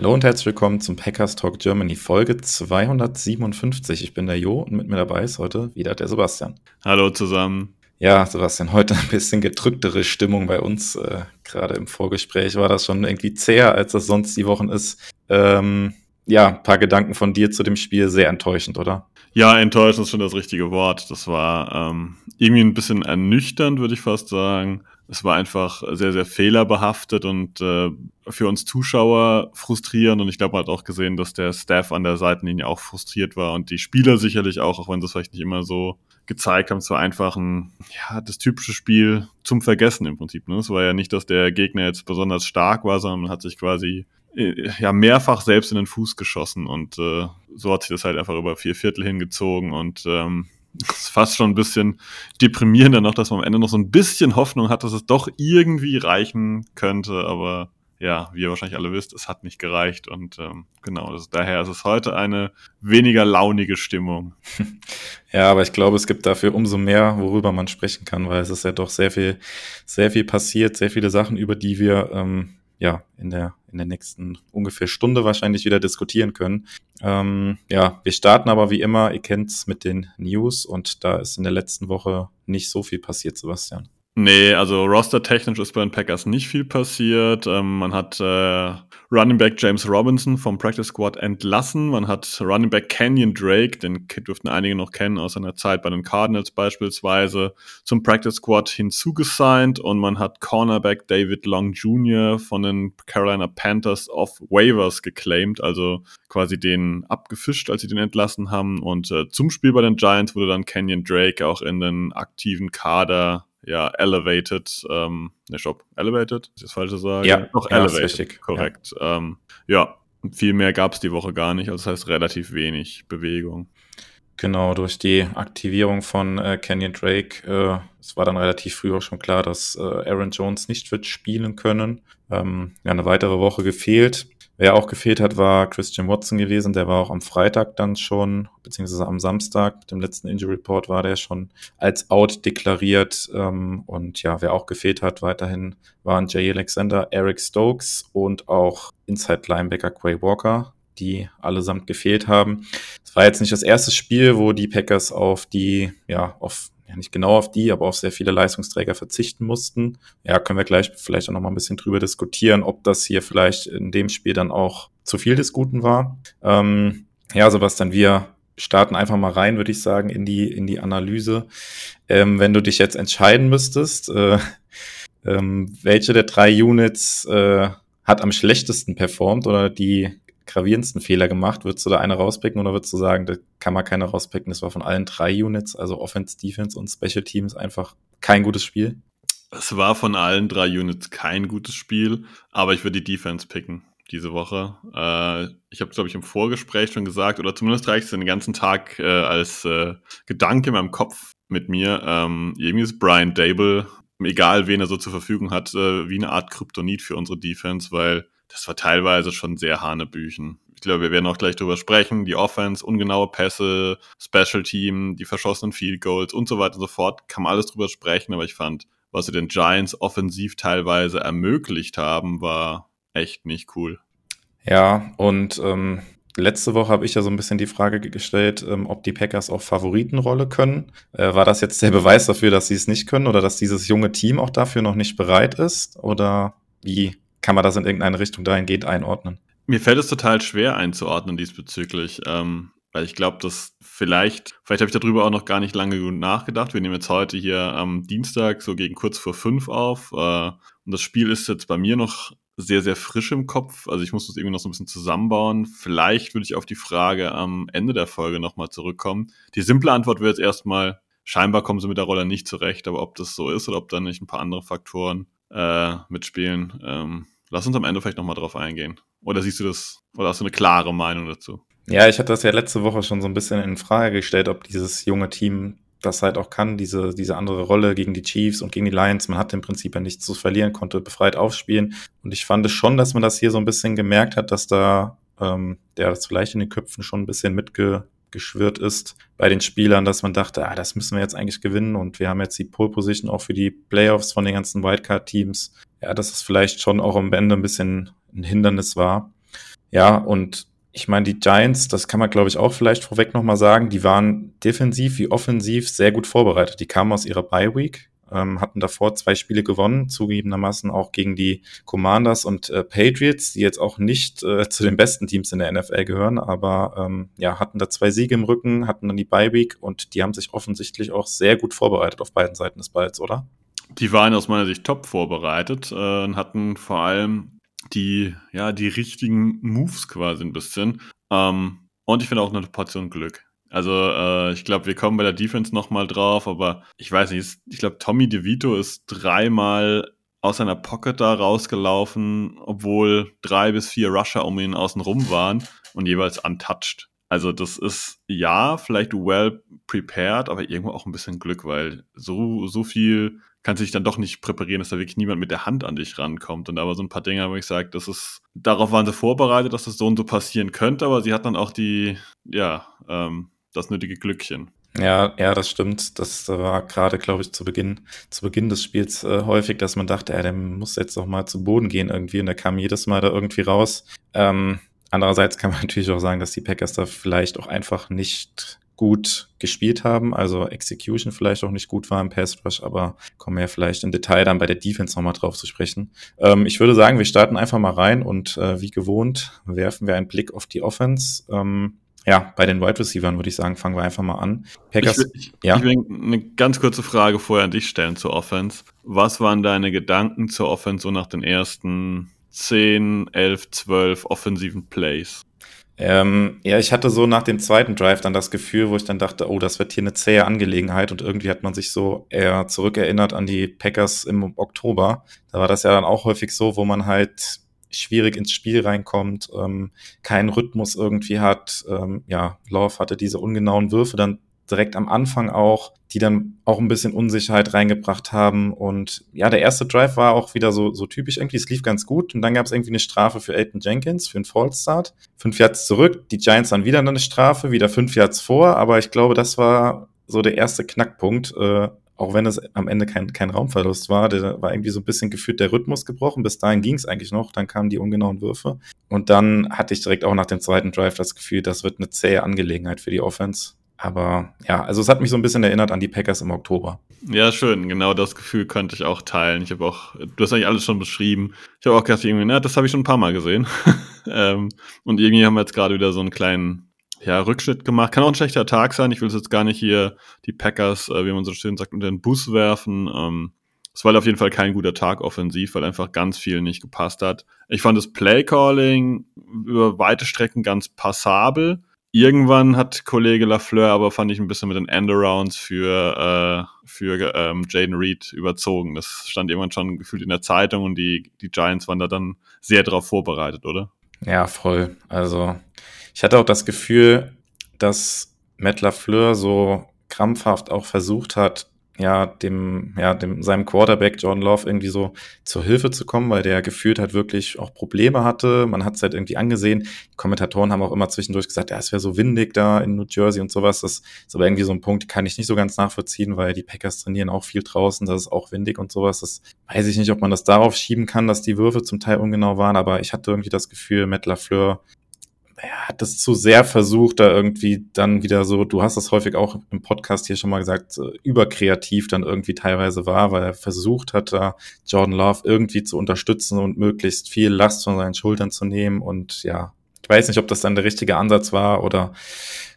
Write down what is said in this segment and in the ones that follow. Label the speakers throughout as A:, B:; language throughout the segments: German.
A: Hallo und herzlich willkommen zum Packers Talk Germany Folge 257. Ich bin der Jo und mit mir dabei ist heute wieder der Sebastian.
B: Hallo zusammen.
A: Ja, Sebastian, heute ein bisschen gedrücktere Stimmung bei uns. Äh, Gerade im Vorgespräch war das schon irgendwie zäher, als das sonst die Wochen ist. Ähm, ja, ein paar Gedanken von dir zu dem Spiel. Sehr enttäuschend, oder?
B: Ja, enttäuschend ist schon das richtige Wort. Das war ähm, irgendwie ein bisschen ernüchternd, würde ich fast sagen. Es war einfach sehr, sehr fehlerbehaftet und äh, für uns Zuschauer frustrierend. Und ich glaube, man hat auch gesehen, dass der Staff an der Seitenlinie auch frustriert war und die Spieler sicherlich auch, auch wenn sie es vielleicht nicht immer so gezeigt haben. Es war einfach ein, ja, das typische Spiel zum Vergessen im Prinzip. Ne? Es war ja nicht, dass der Gegner jetzt besonders stark war, sondern man hat sich quasi äh, ja mehrfach selbst in den Fuß geschossen und äh, so hat sich das halt einfach über vier Viertel hingezogen und ähm, ist fast schon ein bisschen deprimierender noch, dass man am Ende noch so ein bisschen Hoffnung hat, dass es doch irgendwie reichen könnte, aber ja, wie ihr wahrscheinlich alle wisst, es hat nicht gereicht und ähm, genau, das, daher ist es heute eine weniger launige Stimmung.
A: Ja, aber ich glaube, es gibt dafür umso mehr, worüber man sprechen kann, weil es ist ja doch sehr viel, sehr viel passiert, sehr viele Sachen, über die wir ähm, ja in der in der nächsten ungefähr Stunde wahrscheinlich wieder diskutieren können. Ähm, ja, wir starten aber wie immer, ihr kennt's mit den News und da ist in der letzten Woche nicht so viel passiert, Sebastian.
B: Nee, also roster-technisch ist bei den Packers nicht viel passiert. Ähm, man hat äh, Running Back James Robinson vom Practice Squad entlassen. Man hat Running Back Kenyon Drake, den dürften einige noch kennen aus seiner Zeit bei den Cardinals beispielsweise, zum Practice Squad hinzugesigned und man hat Cornerback David Long Jr. von den Carolina Panthers auf Waivers geclaimed, also quasi den abgefischt, als sie den entlassen haben. Und äh, zum Spiel bei den Giants wurde dann Kenyon Drake auch in den aktiven Kader ja, elevated, ähm, ne, stopp, elevated, ist das falsch zu sagen?
A: Ja,
B: noch
A: ja,
B: elevated,
A: richtig,
B: korrekt. Ja, ähm, ja viel mehr gab es die Woche gar nicht, also das heißt relativ wenig Bewegung.
A: Genau, durch die Aktivierung von äh, Kenyon Drake, äh, es war dann relativ früh auch schon klar, dass äh, Aaron Jones nicht wird spielen können. Ähm, ja, eine weitere Woche gefehlt. Wer auch gefehlt hat, war Christian Watson gewesen. Der war auch am Freitag dann schon, beziehungsweise am Samstag, mit dem letzten Injury Report war der schon als out deklariert. Ähm, und ja, wer auch gefehlt hat, weiterhin waren Jay Alexander, Eric Stokes und auch Inside Linebacker Quay Walker, die allesamt gefehlt haben. Es war jetzt nicht das erste Spiel, wo die Packers auf die, ja, auf ja nicht genau auf die, aber auf sehr viele Leistungsträger verzichten mussten. Ja, können wir gleich vielleicht auch noch mal ein bisschen drüber diskutieren, ob das hier vielleicht in dem Spiel dann auch zu viel des Guten war. Ähm, ja, Sebastian, wir starten einfach mal rein, würde ich sagen, in die, in die Analyse. Ähm, wenn du dich jetzt entscheiden müsstest, äh, ähm, welche der drei Units äh, hat am schlechtesten performt oder die gravierendsten Fehler gemacht? Würdest du da eine rauspicken oder würdest du sagen, da kann man keine rauspicken? Das war von allen drei Units, also Offense, Defense und Special Teams, einfach kein gutes Spiel?
B: Es war von allen drei Units kein gutes Spiel, aber ich würde die Defense picken diese Woche. Äh, ich habe, glaube ich, im Vorgespräch schon gesagt, oder zumindest reicht es den ganzen Tag äh, als äh, Gedanke in meinem Kopf mit mir. Ähm, irgendwie ist Brian Dable, egal wen er so zur Verfügung hat, äh, wie eine Art Kryptonit für unsere Defense, weil das war teilweise schon sehr Hanebüchen. Ich glaube, wir werden auch gleich drüber sprechen. Die Offense, ungenaue Pässe, Special Team, die verschossenen Field Goals und so weiter und so fort. Kann man alles drüber sprechen, aber ich fand, was sie den Giants offensiv teilweise ermöglicht haben, war echt nicht cool.
A: Ja, und ähm, letzte Woche habe ich ja so ein bisschen die Frage gestellt, ähm, ob die Packers auch Favoritenrolle können. Äh, war das jetzt der Beweis dafür, dass sie es nicht können oder dass dieses junge Team auch dafür noch nicht bereit ist? Oder wie kann man das in irgendeine Richtung dahingehend einordnen?
B: Mir fällt es total schwer einzuordnen diesbezüglich, ähm, weil ich glaube, dass vielleicht, vielleicht habe ich darüber auch noch gar nicht lange gut nachgedacht. Wir nehmen jetzt heute hier am Dienstag so gegen kurz vor fünf auf äh, und das Spiel ist jetzt bei mir noch sehr, sehr frisch im Kopf. Also ich muss das irgendwie noch so ein bisschen zusammenbauen. Vielleicht würde ich auf die Frage am Ende der Folge nochmal zurückkommen. Die simple Antwort wäre jetzt erstmal, scheinbar kommen sie mit der Rolle nicht zurecht, aber ob das so ist oder ob da nicht ein paar andere Faktoren äh, mitspielen. Ähm, lass uns am Ende vielleicht nochmal drauf eingehen. Oder siehst du das, oder hast du eine klare Meinung dazu?
A: Ja, ich hatte das ja letzte Woche schon so ein bisschen in Frage gestellt, ob dieses junge Team das halt auch kann, diese, diese andere Rolle gegen die Chiefs und gegen die Lions. Man hatte im Prinzip ja nichts zu verlieren, konnte befreit aufspielen. Und ich fand schon, dass man das hier so ein bisschen gemerkt hat, dass da ähm, der das vielleicht in den Köpfen schon ein bisschen mitgeschwirrt ist bei den Spielern, dass man dachte, ah, das müssen wir jetzt eigentlich gewinnen und wir haben jetzt die Pole Position auch für die Playoffs von den ganzen Wildcard-Teams. Ja, dass es vielleicht schon auch am Ende ein bisschen ein Hindernis war. Ja, und ich meine, die Giants, das kann man, glaube ich, auch vielleicht vorweg nochmal sagen, die waren defensiv wie offensiv sehr gut vorbereitet. Die kamen aus ihrer Bye Week, ähm, hatten davor zwei Spiele gewonnen, zugegebenermaßen auch gegen die Commanders und äh, Patriots, die jetzt auch nicht äh, zu den besten Teams in der NFL gehören, aber ähm, ja, hatten da zwei Siege im Rücken, hatten dann die Bye Week und die haben sich offensichtlich auch sehr gut vorbereitet auf beiden Seiten des Balls, oder?
B: Die waren aus meiner Sicht top vorbereitet äh, und hatten vor allem die, ja, die richtigen Moves quasi ein bisschen. Ähm, und ich finde auch eine Portion Glück. Also äh, ich glaube, wir kommen bei der Defense nochmal drauf, aber ich weiß nicht, ich glaube, Tommy DeVito ist dreimal aus seiner Pocket da rausgelaufen, obwohl drei bis vier Rusher um ihn außen rum waren und jeweils untouched. Also das ist ja vielleicht well prepared, aber irgendwo auch ein bisschen Glück, weil so, so viel kannst du dich dann doch nicht präparieren, dass da wirklich niemand mit der Hand an dich rankommt. Und da war so ein paar Dinge, wo ich sage, das ist, darauf waren sie vorbereitet, dass das so und so passieren könnte, aber sie hat dann auch die, ja, ähm, das nötige Glückchen.
A: Ja, ja, das stimmt. Das war gerade, glaube ich, zu Beginn, zu Beginn des Spiels äh, häufig, dass man dachte, ja, der muss jetzt doch mal zu Boden gehen irgendwie und der kam jedes Mal da irgendwie raus. Ähm, andererseits kann man natürlich auch sagen, dass die Packers da vielleicht auch einfach nicht gut gespielt haben, also Execution vielleicht auch nicht gut war im Pass Rush, aber kommen wir ja vielleicht im Detail dann bei der Defense nochmal drauf zu sprechen. Ähm, ich würde sagen, wir starten einfach mal rein und äh, wie gewohnt werfen wir einen Blick auf die Offense. Ähm, ja, bei den Wide Receivers würde ich sagen, fangen wir einfach mal an.
B: Packers, ich, will, ich, ja? ich will eine ganz kurze Frage vorher an dich stellen zur Offense. Was waren deine Gedanken zur Offense so nach den ersten 10, 11, 12 offensiven Plays?
A: Ähm, ja, ich hatte so nach dem zweiten Drive dann das Gefühl, wo ich dann dachte, oh, das wird hier eine zähe Angelegenheit und irgendwie hat man sich so eher zurückerinnert an die Packers im Oktober. Da war das ja dann auch häufig so, wo man halt schwierig ins Spiel reinkommt, ähm, keinen Rhythmus irgendwie hat. Ähm, ja, Love hatte diese ungenauen Würfe dann direkt am Anfang auch, die dann auch ein bisschen Unsicherheit reingebracht haben. Und ja, der erste Drive war auch wieder so, so typisch irgendwie. Es lief ganz gut. Und dann gab es irgendwie eine Strafe für Elton Jenkins für einen Fallstart. Fünf Yards zurück. Die Giants dann wieder eine Strafe, wieder fünf Yards vor. Aber ich glaube, das war so der erste Knackpunkt. Äh, auch wenn es am Ende kein, kein Raumverlust war, der war irgendwie so ein bisschen gefühlt der Rhythmus gebrochen. Bis dahin ging es eigentlich noch, dann kamen die ungenauen Würfe. Und dann hatte ich direkt auch nach dem zweiten Drive das Gefühl, das wird eine zähe Angelegenheit für die Offense. Aber ja, also es hat mich so ein bisschen erinnert an die Packers im Oktober.
B: Ja, schön. Genau das Gefühl könnte ich auch teilen. Ich habe auch, du hast eigentlich alles schon beschrieben. Ich habe auch gedacht, irgendwie, na, das habe ich schon ein paar Mal gesehen. ähm, und irgendwie haben wir jetzt gerade wieder so einen kleinen ja, Rückschritt gemacht. Kann auch ein schlechter Tag sein. Ich will jetzt gar nicht hier die Packers, äh, wie man so schön sagt, unter den Bus werfen. Ähm, es war auf jeden Fall kein guter Tag offensiv, weil einfach ganz viel nicht gepasst hat. Ich fand das Playcalling über weite Strecken ganz passabel. Irgendwann hat Kollege Lafleur aber, fand ich, ein bisschen mit den Endarounds für, äh, für ähm, Jaden Reed überzogen. Das stand irgendwann schon gefühlt in der Zeitung und die, die Giants waren da dann sehr darauf vorbereitet, oder?
A: Ja, voll. Also ich hatte auch das Gefühl, dass Matt Lafleur so krampfhaft auch versucht hat, ja, dem, ja, dem, seinem Quarterback John Love irgendwie so zur Hilfe zu kommen, weil der gefühlt halt wirklich auch Probleme hatte. Man hat es halt irgendwie angesehen. Die Kommentatoren haben auch immer zwischendurch gesagt, ja, es wäre so windig da in New Jersey und sowas. Das ist aber irgendwie so ein Punkt, kann ich nicht so ganz nachvollziehen, weil die Packers trainieren auch viel draußen, das ist auch windig und sowas. Das weiß ich nicht, ob man das darauf schieben kann, dass die Würfe zum Teil ungenau waren, aber ich hatte irgendwie das Gefühl, Matt LaFleur er hat das zu sehr versucht, da irgendwie dann wieder so, du hast das häufig auch im Podcast hier schon mal gesagt, überkreativ dann irgendwie teilweise war, weil er versucht hat, da Jordan Love irgendwie zu unterstützen und möglichst viel Last von seinen Schultern zu nehmen. Und ja, ich weiß nicht, ob das dann der richtige Ansatz war oder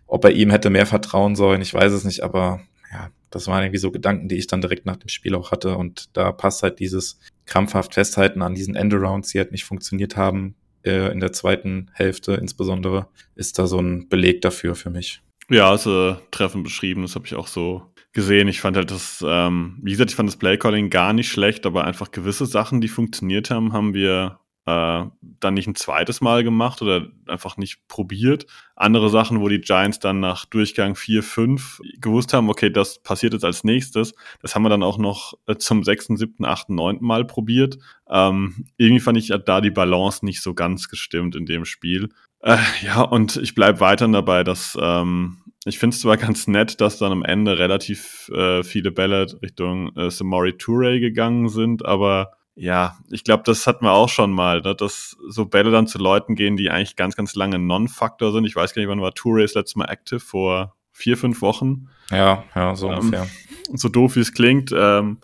A: ob er ihm hätte mehr vertrauen sollen. Ich weiß es nicht, aber ja, das waren irgendwie so Gedanken, die ich dann direkt nach dem Spiel auch hatte. Und da passt halt dieses krampfhaft Festhalten an diesen Endarounds, die halt nicht funktioniert haben, äh, in der zweiten Hälfte insbesondere, ist da so ein Beleg dafür für mich.
B: Ja, also treffend beschrieben, das habe ich auch so gesehen. Ich fand halt das, ähm, wie gesagt, ich fand das Playcalling gar nicht schlecht, aber einfach gewisse Sachen, die funktioniert haben, haben wir äh, dann nicht ein zweites Mal gemacht oder einfach nicht probiert. Andere Sachen, wo die Giants dann nach Durchgang 4, 5 gewusst haben, okay, das passiert jetzt als nächstes, das haben wir dann auch noch äh, zum 6., 7., 8., 9. Mal probiert. Ähm, irgendwie fand ich da die Balance nicht so ganz gestimmt in dem Spiel. Äh, ja, und ich bleibe weiterhin dabei, dass ähm, ich finde es zwar ganz nett, dass dann am Ende relativ äh, viele Bälle Richtung äh, Samori Toure gegangen sind, aber ja, ich glaube, das hatten wir auch schon mal, ne? dass so Bälle dann zu Leuten gehen, die eigentlich ganz, ganz lange Non-Faktor sind. Ich weiß gar nicht, wann war Toure das letzte Mal active, vor vier, fünf Wochen.
A: Ja, ja, so ähm, ungefähr.
B: So doof wie es klingt, ähm,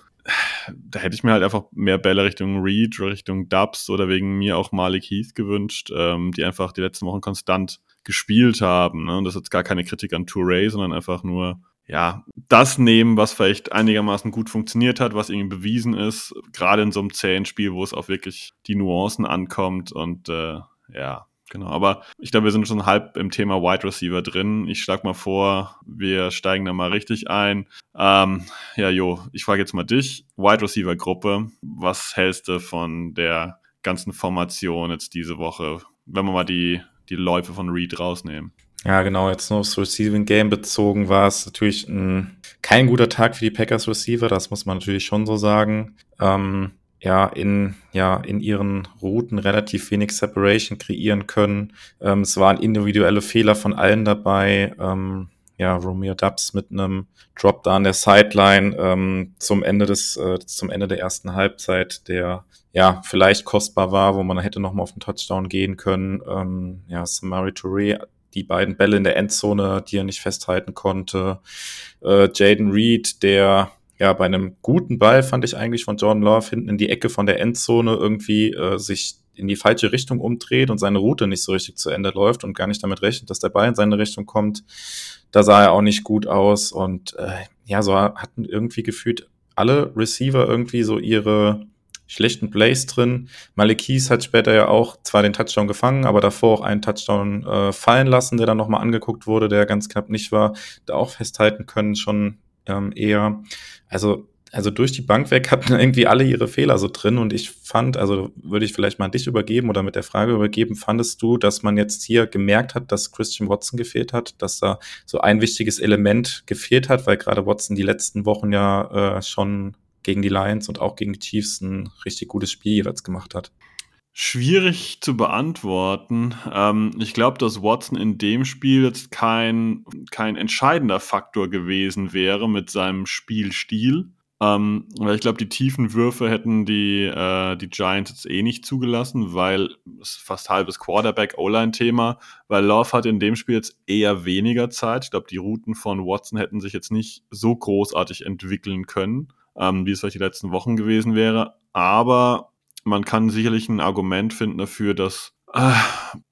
B: da hätte ich mir halt einfach mehr Bälle Richtung Reed, Richtung Dubs oder wegen mir auch Malik Heath gewünscht, ähm, die einfach die letzten Wochen konstant gespielt haben. Ne? Und das ist jetzt gar keine Kritik an Touré, sondern einfach nur, ja, das nehmen, was vielleicht einigermaßen gut funktioniert hat, was irgendwie bewiesen ist, gerade in so einem zähen Spiel, wo es auf wirklich die Nuancen ankommt und äh, ja, Genau, aber ich glaube, wir sind schon halb im Thema Wide Receiver drin. Ich schlage mal vor, wir steigen da mal richtig ein. Ähm, ja, Jo, ich frage jetzt mal dich. Wide Receiver Gruppe, was hältst du von der ganzen Formation jetzt diese Woche, wenn wir mal die die Läufe von Reed rausnehmen.
A: Ja, genau, jetzt nur aufs Receiving Game bezogen war es natürlich ein, kein guter Tag für die Packers Receiver, das muss man natürlich schon so sagen. Ähm, ja, in, ja, in ihren Routen relativ wenig Separation kreieren können. Ähm, es waren individuelle Fehler von allen dabei. Ähm, ja, Romeo Dubs mit einem Drop da an der Sideline ähm, zum Ende des, äh, zum Ende der ersten Halbzeit, der ja vielleicht kostbar war, wo man hätte nochmal auf den Touchdown gehen können. Ähm, ja, Samari Touré, die beiden Bälle in der Endzone, die er nicht festhalten konnte. Äh, Jaden Reed, der ja bei einem guten Ball fand ich eigentlich von Jordan Love hinten in die Ecke von der Endzone irgendwie äh, sich in die falsche Richtung umdreht und seine Route nicht so richtig zu Ende läuft und gar nicht damit rechnet, dass der Ball in seine Richtung kommt. Da sah er auch nicht gut aus und äh, ja, so hatten irgendwie gefühlt alle Receiver irgendwie so ihre schlechten Plays drin. Malekis hat später ja auch zwar den Touchdown gefangen, aber davor auch einen Touchdown äh, fallen lassen, der dann nochmal angeguckt wurde, der ganz knapp nicht war, da auch festhalten können schon ähm, eher. Also also durch die Bank weg hatten irgendwie alle ihre Fehler so drin und ich fand, also würde ich vielleicht mal an dich übergeben oder mit der Frage übergeben, fandest du, dass man jetzt hier gemerkt hat, dass Christian Watson gefehlt hat, dass da so ein wichtiges Element gefehlt hat, weil gerade Watson die letzten Wochen ja äh, schon gegen die Lions und auch gegen die Chiefs ein richtig gutes Spiel jeweils gemacht hat?
B: Schwierig zu beantworten. Ähm, ich glaube, dass Watson in dem Spiel jetzt kein, kein entscheidender Faktor gewesen wäre mit seinem Spielstil. Ähm, weil ich glaube, die tiefen Würfe hätten die, äh, die Giants jetzt eh nicht zugelassen, weil es fast halbes Quarterback-O-Line-Thema, weil Love hat in dem Spiel jetzt eher weniger Zeit. Ich glaube, die Routen von Watson hätten sich jetzt nicht so großartig entwickeln können, ähm, wie es vielleicht die letzten Wochen gewesen wäre. Aber man kann sicherlich ein Argument finden dafür, dass äh,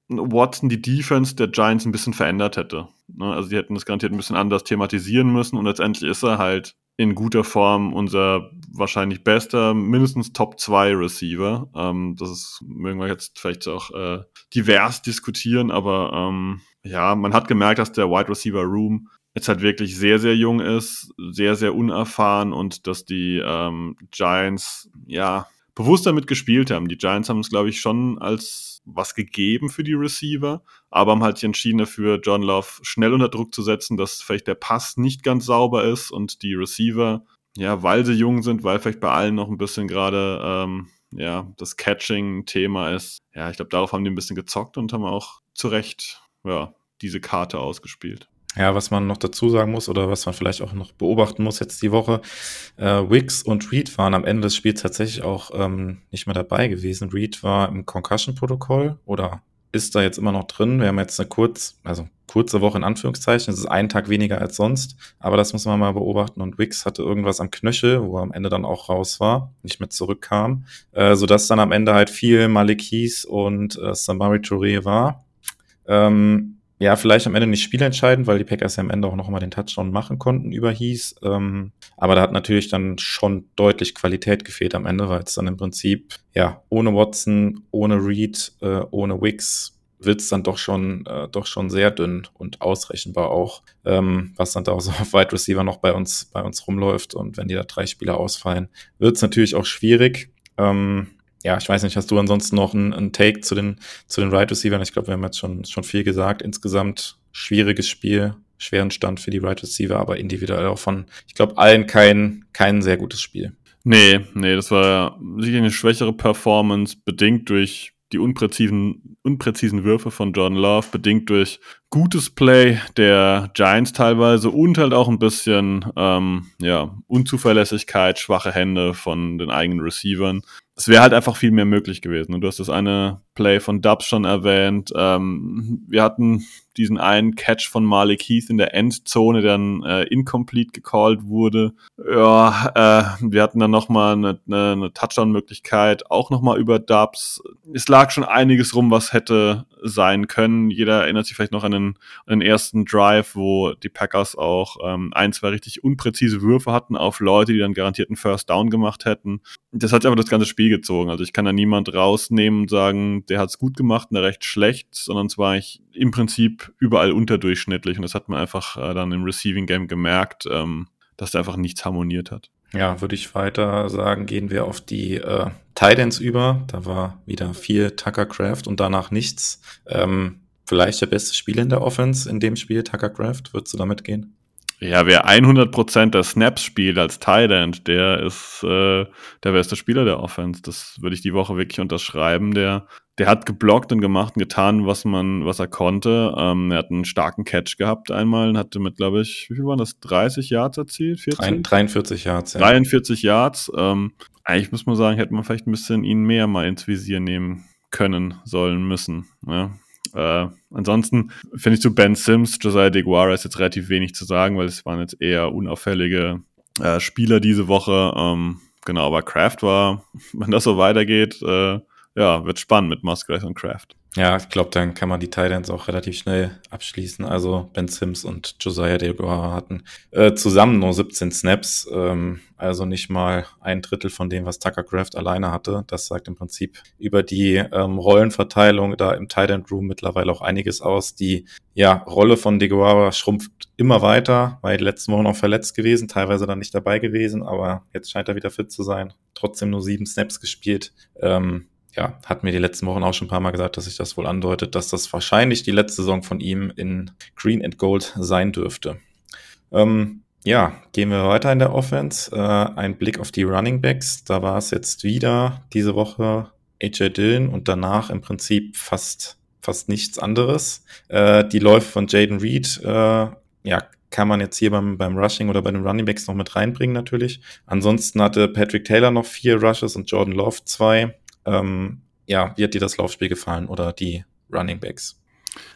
B: Watson die Defense der Giants ein bisschen verändert hätte. Ne? Also die hätten das garantiert ein bisschen anders thematisieren müssen und letztendlich ist er halt in guter Form unser wahrscheinlich bester, mindestens Top 2 Receiver. Ähm, das ist, mögen wir jetzt vielleicht auch äh, divers diskutieren, aber ähm, ja, man hat gemerkt, dass der Wide Receiver Room jetzt halt wirklich sehr, sehr jung ist, sehr, sehr unerfahren und dass die ähm, Giants, ja, bewusst damit gespielt haben. Die Giants haben es, glaube ich, schon als was gegeben für die Receiver, aber haben halt sich entschieden dafür, John Love schnell unter Druck zu setzen, dass vielleicht der Pass nicht ganz sauber ist und die Receiver, ja, weil sie jung sind, weil vielleicht bei allen noch ein bisschen gerade ähm, ja, das Catching-Thema ist. Ja, ich glaube, darauf haben die ein bisschen gezockt und haben auch zu Recht ja, diese Karte ausgespielt.
A: Ja, was man noch dazu sagen muss oder was man vielleicht auch noch beobachten muss jetzt die Woche, äh, Wicks und Reed waren am Ende des Spiels tatsächlich auch ähm, nicht mehr dabei gewesen. Reed war im Concussion-Protokoll oder ist da jetzt immer noch drin. Wir haben jetzt eine kurz, also kurze Woche in Anführungszeichen. Es ist einen Tag weniger als sonst, aber das muss man mal beobachten. Und Wicks hatte irgendwas am Knöchel, wo er am Ende dann auch raus war, nicht mehr zurückkam, äh, sodass dann am Ende halt viel Malikis und äh, Samari Touré war. Ähm, ja, vielleicht am Ende nicht spielentscheidend, weil die Packers ja am Ende auch noch mal den Touchdown machen konnten über Hieß. Ähm, aber da hat natürlich dann schon deutlich Qualität gefehlt am Ende, weil es dann im Prinzip, ja, ohne Watson, ohne Reed, äh, ohne Wicks wird es dann doch schon, äh, doch schon sehr dünn und ausrechenbar auch, ähm, was dann da auch so auf Wide Receiver noch bei uns, bei uns rumläuft. Und wenn die da drei Spieler ausfallen, wird es natürlich auch schwierig. Ähm, ja, ich weiß nicht, hast du ansonsten noch einen, einen Take zu den, zu den Right Receivers? Ich glaube, wir haben jetzt schon, schon viel gesagt. Insgesamt schwieriges Spiel, schweren Stand für die Right Receiver, aber individuell auch von, ich glaube, allen kein, kein sehr gutes Spiel.
B: Nee, nee, das war sicher eine schwächere Performance, bedingt durch die unpräzisen, unpräzisen Würfe von Jordan Love, bedingt durch gutes Play der Giants teilweise und halt auch ein bisschen ähm, ja, Unzuverlässigkeit, schwache Hände von den eigenen Receivern es wäre halt einfach viel mehr möglich gewesen. Du hast das eine Play von Dubs schon erwähnt. Ähm, wir hatten diesen einen Catch von Malik Heath in der Endzone, der dann äh, incomplete gecallt wurde. Ja, äh, wir hatten dann nochmal eine, eine, eine Touchdown-Möglichkeit, auch nochmal über Dubs. Es lag schon einiges rum, was hätte sein können. Jeder erinnert sich vielleicht noch an den, an den ersten Drive, wo die Packers auch ähm, ein, zwei richtig unpräzise Würfe hatten auf Leute, die dann garantierten First Down gemacht hätten. Das hat aber das ganze Spiel gezogen. Also ich kann da niemand rausnehmen und sagen, der hat es gut gemacht und der recht schlecht, sondern es war ich im Prinzip überall unterdurchschnittlich und das hat man einfach äh, dann im Receiving Game gemerkt, ähm, dass da einfach nichts harmoniert hat.
A: Ja, würde ich weiter sagen, gehen wir auf die äh, Titans über. Da war wieder viel Tucker Craft und danach nichts. Ähm, vielleicht der beste Spieler in der Offense in dem Spiel, Tucker Craft. Würdest du damit gehen?
B: Ja, wer 100% der Snaps spielt als End, der ist äh, der beste Spieler der Offense. Das würde ich die Woche wirklich unterschreiben. Der, der hat geblockt und gemacht und getan, was man, was er konnte. Ähm, er hat einen starken Catch gehabt einmal und hatte mit, glaube ich, wie viel waren das? 30 Yards erzielt?
A: 40? 43 Yards,
B: ja. 43 Yards. Ähm, eigentlich muss man sagen, hätte man vielleicht ein bisschen ihn mehr mal ins Visier nehmen können, sollen, müssen. Ja. Äh, ansonsten finde ich zu Ben Sims, Josiah DeGuara ist jetzt relativ wenig zu sagen, weil es waren jetzt eher unauffällige äh, Spieler diese Woche. Ähm, genau, aber Kraft war, wenn das so weitergeht, äh, ja, wird spannend mit Musgrave und Kraft.
A: Ja, ich glaube, dann kann man die Titans auch relativ schnell abschließen. Also Ben Sims und Josiah Deguara hatten äh, zusammen nur 17 Snaps, ähm, also nicht mal ein Drittel von dem, was Tucker Craft alleine hatte. Das sagt im Prinzip über die ähm, Rollenverteilung da im Titan Room mittlerweile auch einiges aus. Die ja, Rolle von Deguara schrumpft immer weiter, weil die letzten Wochen auch verletzt gewesen, teilweise dann nicht dabei gewesen, aber jetzt scheint er wieder fit zu sein. Trotzdem nur sieben Snaps gespielt. Ähm, ja, hat mir die letzten Wochen auch schon ein paar Mal gesagt, dass sich das wohl andeutet, dass das wahrscheinlich die letzte Saison von ihm in Green and Gold sein dürfte. Ähm, ja, gehen wir weiter in der Offense. Äh, ein Blick auf die Running Backs. Da war es jetzt wieder diese Woche AJ Dillon und danach im Prinzip fast, fast nichts anderes. Äh, die Läufe von Jaden Reed, äh, ja, kann man jetzt hier beim, beim Rushing oder bei den Running Backs noch mit reinbringen natürlich. Ansonsten hatte Patrick Taylor noch vier Rushes und Jordan Love zwei. Ähm, ja, wie hat dir das Laufspiel gefallen oder die Running Backs?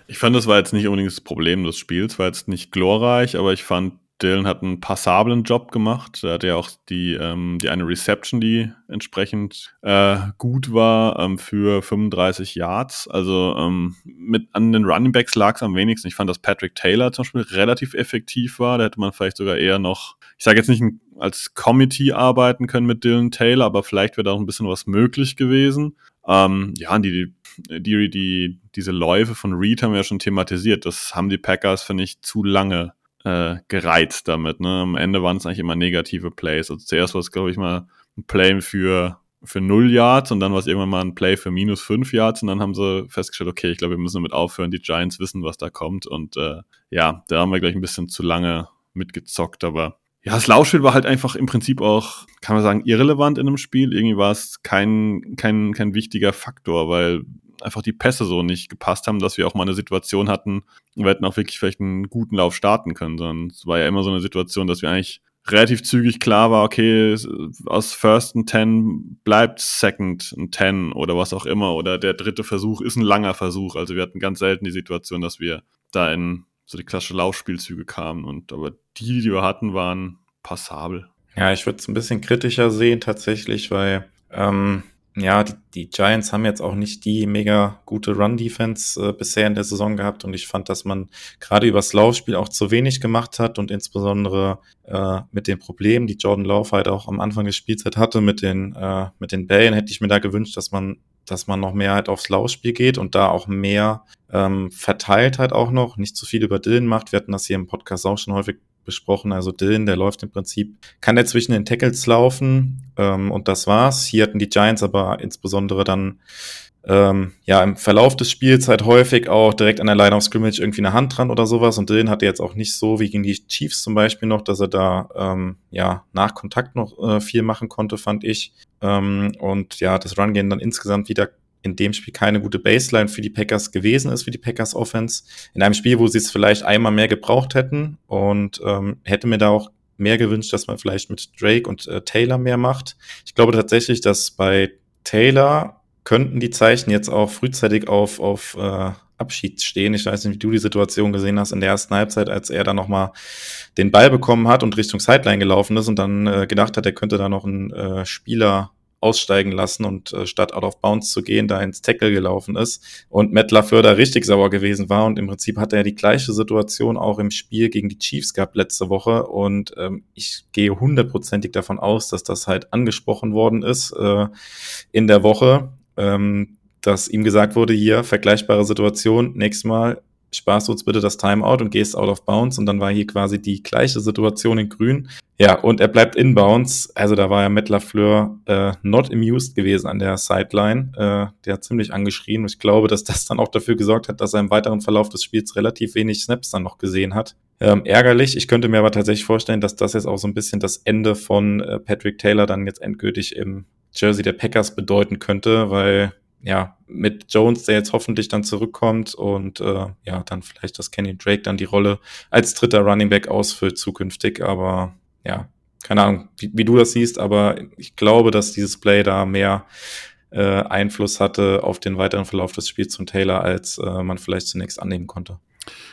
B: Ich fand, das war jetzt nicht unbedingt das Problem des Spiels, war jetzt nicht glorreich, aber ich fand, Dylan hat einen passablen Job gemacht. Er hatte ja auch die, ähm, die eine Reception, die entsprechend äh, gut war ähm, für 35 Yards. Also ähm, mit an den Running Backs lag es am wenigsten. Ich fand, dass Patrick Taylor zum Beispiel relativ effektiv war. Da hätte man vielleicht sogar eher noch, ich sage jetzt nicht als Committee arbeiten können mit Dylan Taylor, aber vielleicht wäre da auch ein bisschen was möglich gewesen. Ähm, ja, die, die, die, diese Läufe von Reed haben wir ja schon thematisiert. Das haben die Packers, finde ich, zu lange äh, gereizt damit. Ne? Am Ende waren es eigentlich immer negative Plays. Also zuerst war es, glaube ich, mal ein Play für, für 0 Yards und dann war es irgendwann mal ein Play für minus 5 Yards und dann haben sie festgestellt, okay, ich glaube, wir müssen damit aufhören. Die Giants wissen, was da kommt. Und äh, ja, da haben wir, glaube ich, ein bisschen zu lange mitgezockt, aber ja, das Laufspiel war halt einfach im Prinzip auch, kann man sagen, irrelevant in einem Spiel. Irgendwie war es kein, kein, kein wichtiger Faktor, weil einfach die Pässe so nicht gepasst haben, dass wir auch mal eine Situation hatten, wir hätten auch wirklich vielleicht einen guten Lauf starten können, sondern es war ja immer so eine Situation, dass wir eigentlich relativ zügig klar war, okay, aus First and Ten bleibt Second and Ten oder was auch immer oder der dritte Versuch ist ein langer Versuch. Also wir hatten ganz selten die Situation, dass wir da in so die klassische Laufspielzüge kamen und aber die, die wir hatten, waren passabel.
A: Ja, ich würde es ein bisschen kritischer sehen tatsächlich, weil ähm, ja, die, die Giants haben jetzt auch nicht die mega gute Run-Defense äh, bisher in der Saison gehabt und ich fand, dass man gerade übers Laufspiel auch zu wenig gemacht hat und insbesondere äh, mit den Problemen, die Jordan Love halt auch am Anfang des Spiels halt hatte mit den, äh, mit den Bällen, hätte ich mir da gewünscht, dass man dass man noch mehr halt aufs Laufspiel geht und da auch mehr ähm, verteilt halt auch noch, nicht zu viel über Dillen macht. Wir hatten das hier im Podcast auch schon häufig besprochen. Also Dylan, der läuft im Prinzip, kann der zwischen den Tackles laufen ähm, und das war's. Hier hatten die Giants aber insbesondere dann ähm, ja im Verlauf des Spiels halt häufig auch direkt an der Line of Scrimmage irgendwie eine Hand dran oder sowas und Dylan hatte jetzt auch nicht so wie gegen die Chiefs zum Beispiel noch, dass er da ähm, ja nach Kontakt noch äh, viel machen konnte, fand ich. Ähm, und ja, das Run-Game dann insgesamt wieder in dem Spiel keine gute Baseline für die Packers gewesen ist, für die Packers Offense. In einem Spiel, wo sie es vielleicht einmal mehr gebraucht hätten und ähm, hätte mir da auch mehr gewünscht, dass man vielleicht mit Drake und äh, Taylor mehr macht. Ich glaube tatsächlich, dass bei Taylor könnten die Zeichen jetzt auch frühzeitig auf, auf äh, Abschied stehen. Ich weiß nicht, wie du die Situation gesehen hast in der ersten Halbzeit, als er dann nochmal den Ball bekommen hat und Richtung Sideline gelaufen ist und dann äh, gedacht hat, er könnte da noch einen äh, Spieler aussteigen lassen und äh, statt out of bounds zu gehen, da ins Tackle gelaufen ist und Matt LaFleur da richtig sauer gewesen war. Und im Prinzip hat er die gleiche Situation auch im Spiel gegen die Chiefs gehabt letzte Woche. Und ähm, ich gehe hundertprozentig davon aus, dass das halt angesprochen worden ist äh, in der Woche. Ähm, dass ihm gesagt wurde, hier, vergleichbare Situation, nächstes Mal sparst du uns bitte das Timeout und gehst out of bounds. Und dann war hier quasi die gleiche Situation in grün. Ja, und er bleibt in bounds. Also da war ja Matt LaFleur äh, not amused gewesen an der Sideline. Äh, der hat ziemlich angeschrien. Und ich glaube, dass das dann auch dafür gesorgt hat, dass er im weiteren Verlauf des Spiels relativ wenig Snaps dann noch gesehen hat. Ähm, ärgerlich. Ich könnte mir aber tatsächlich vorstellen, dass das jetzt auch so ein bisschen das Ende von äh, Patrick Taylor dann jetzt endgültig im Jersey der Packers bedeuten könnte, weil ja, mit Jones, der jetzt hoffentlich dann zurückkommt und äh, ja, dann vielleicht, dass Kenny Drake dann die Rolle als dritter Running Back ausfüllt zukünftig, aber ja, keine Ahnung, wie, wie du das siehst, aber ich glaube, dass dieses Play da mehr äh, Einfluss hatte auf den weiteren Verlauf des Spiels von Taylor, als äh, man vielleicht zunächst annehmen konnte.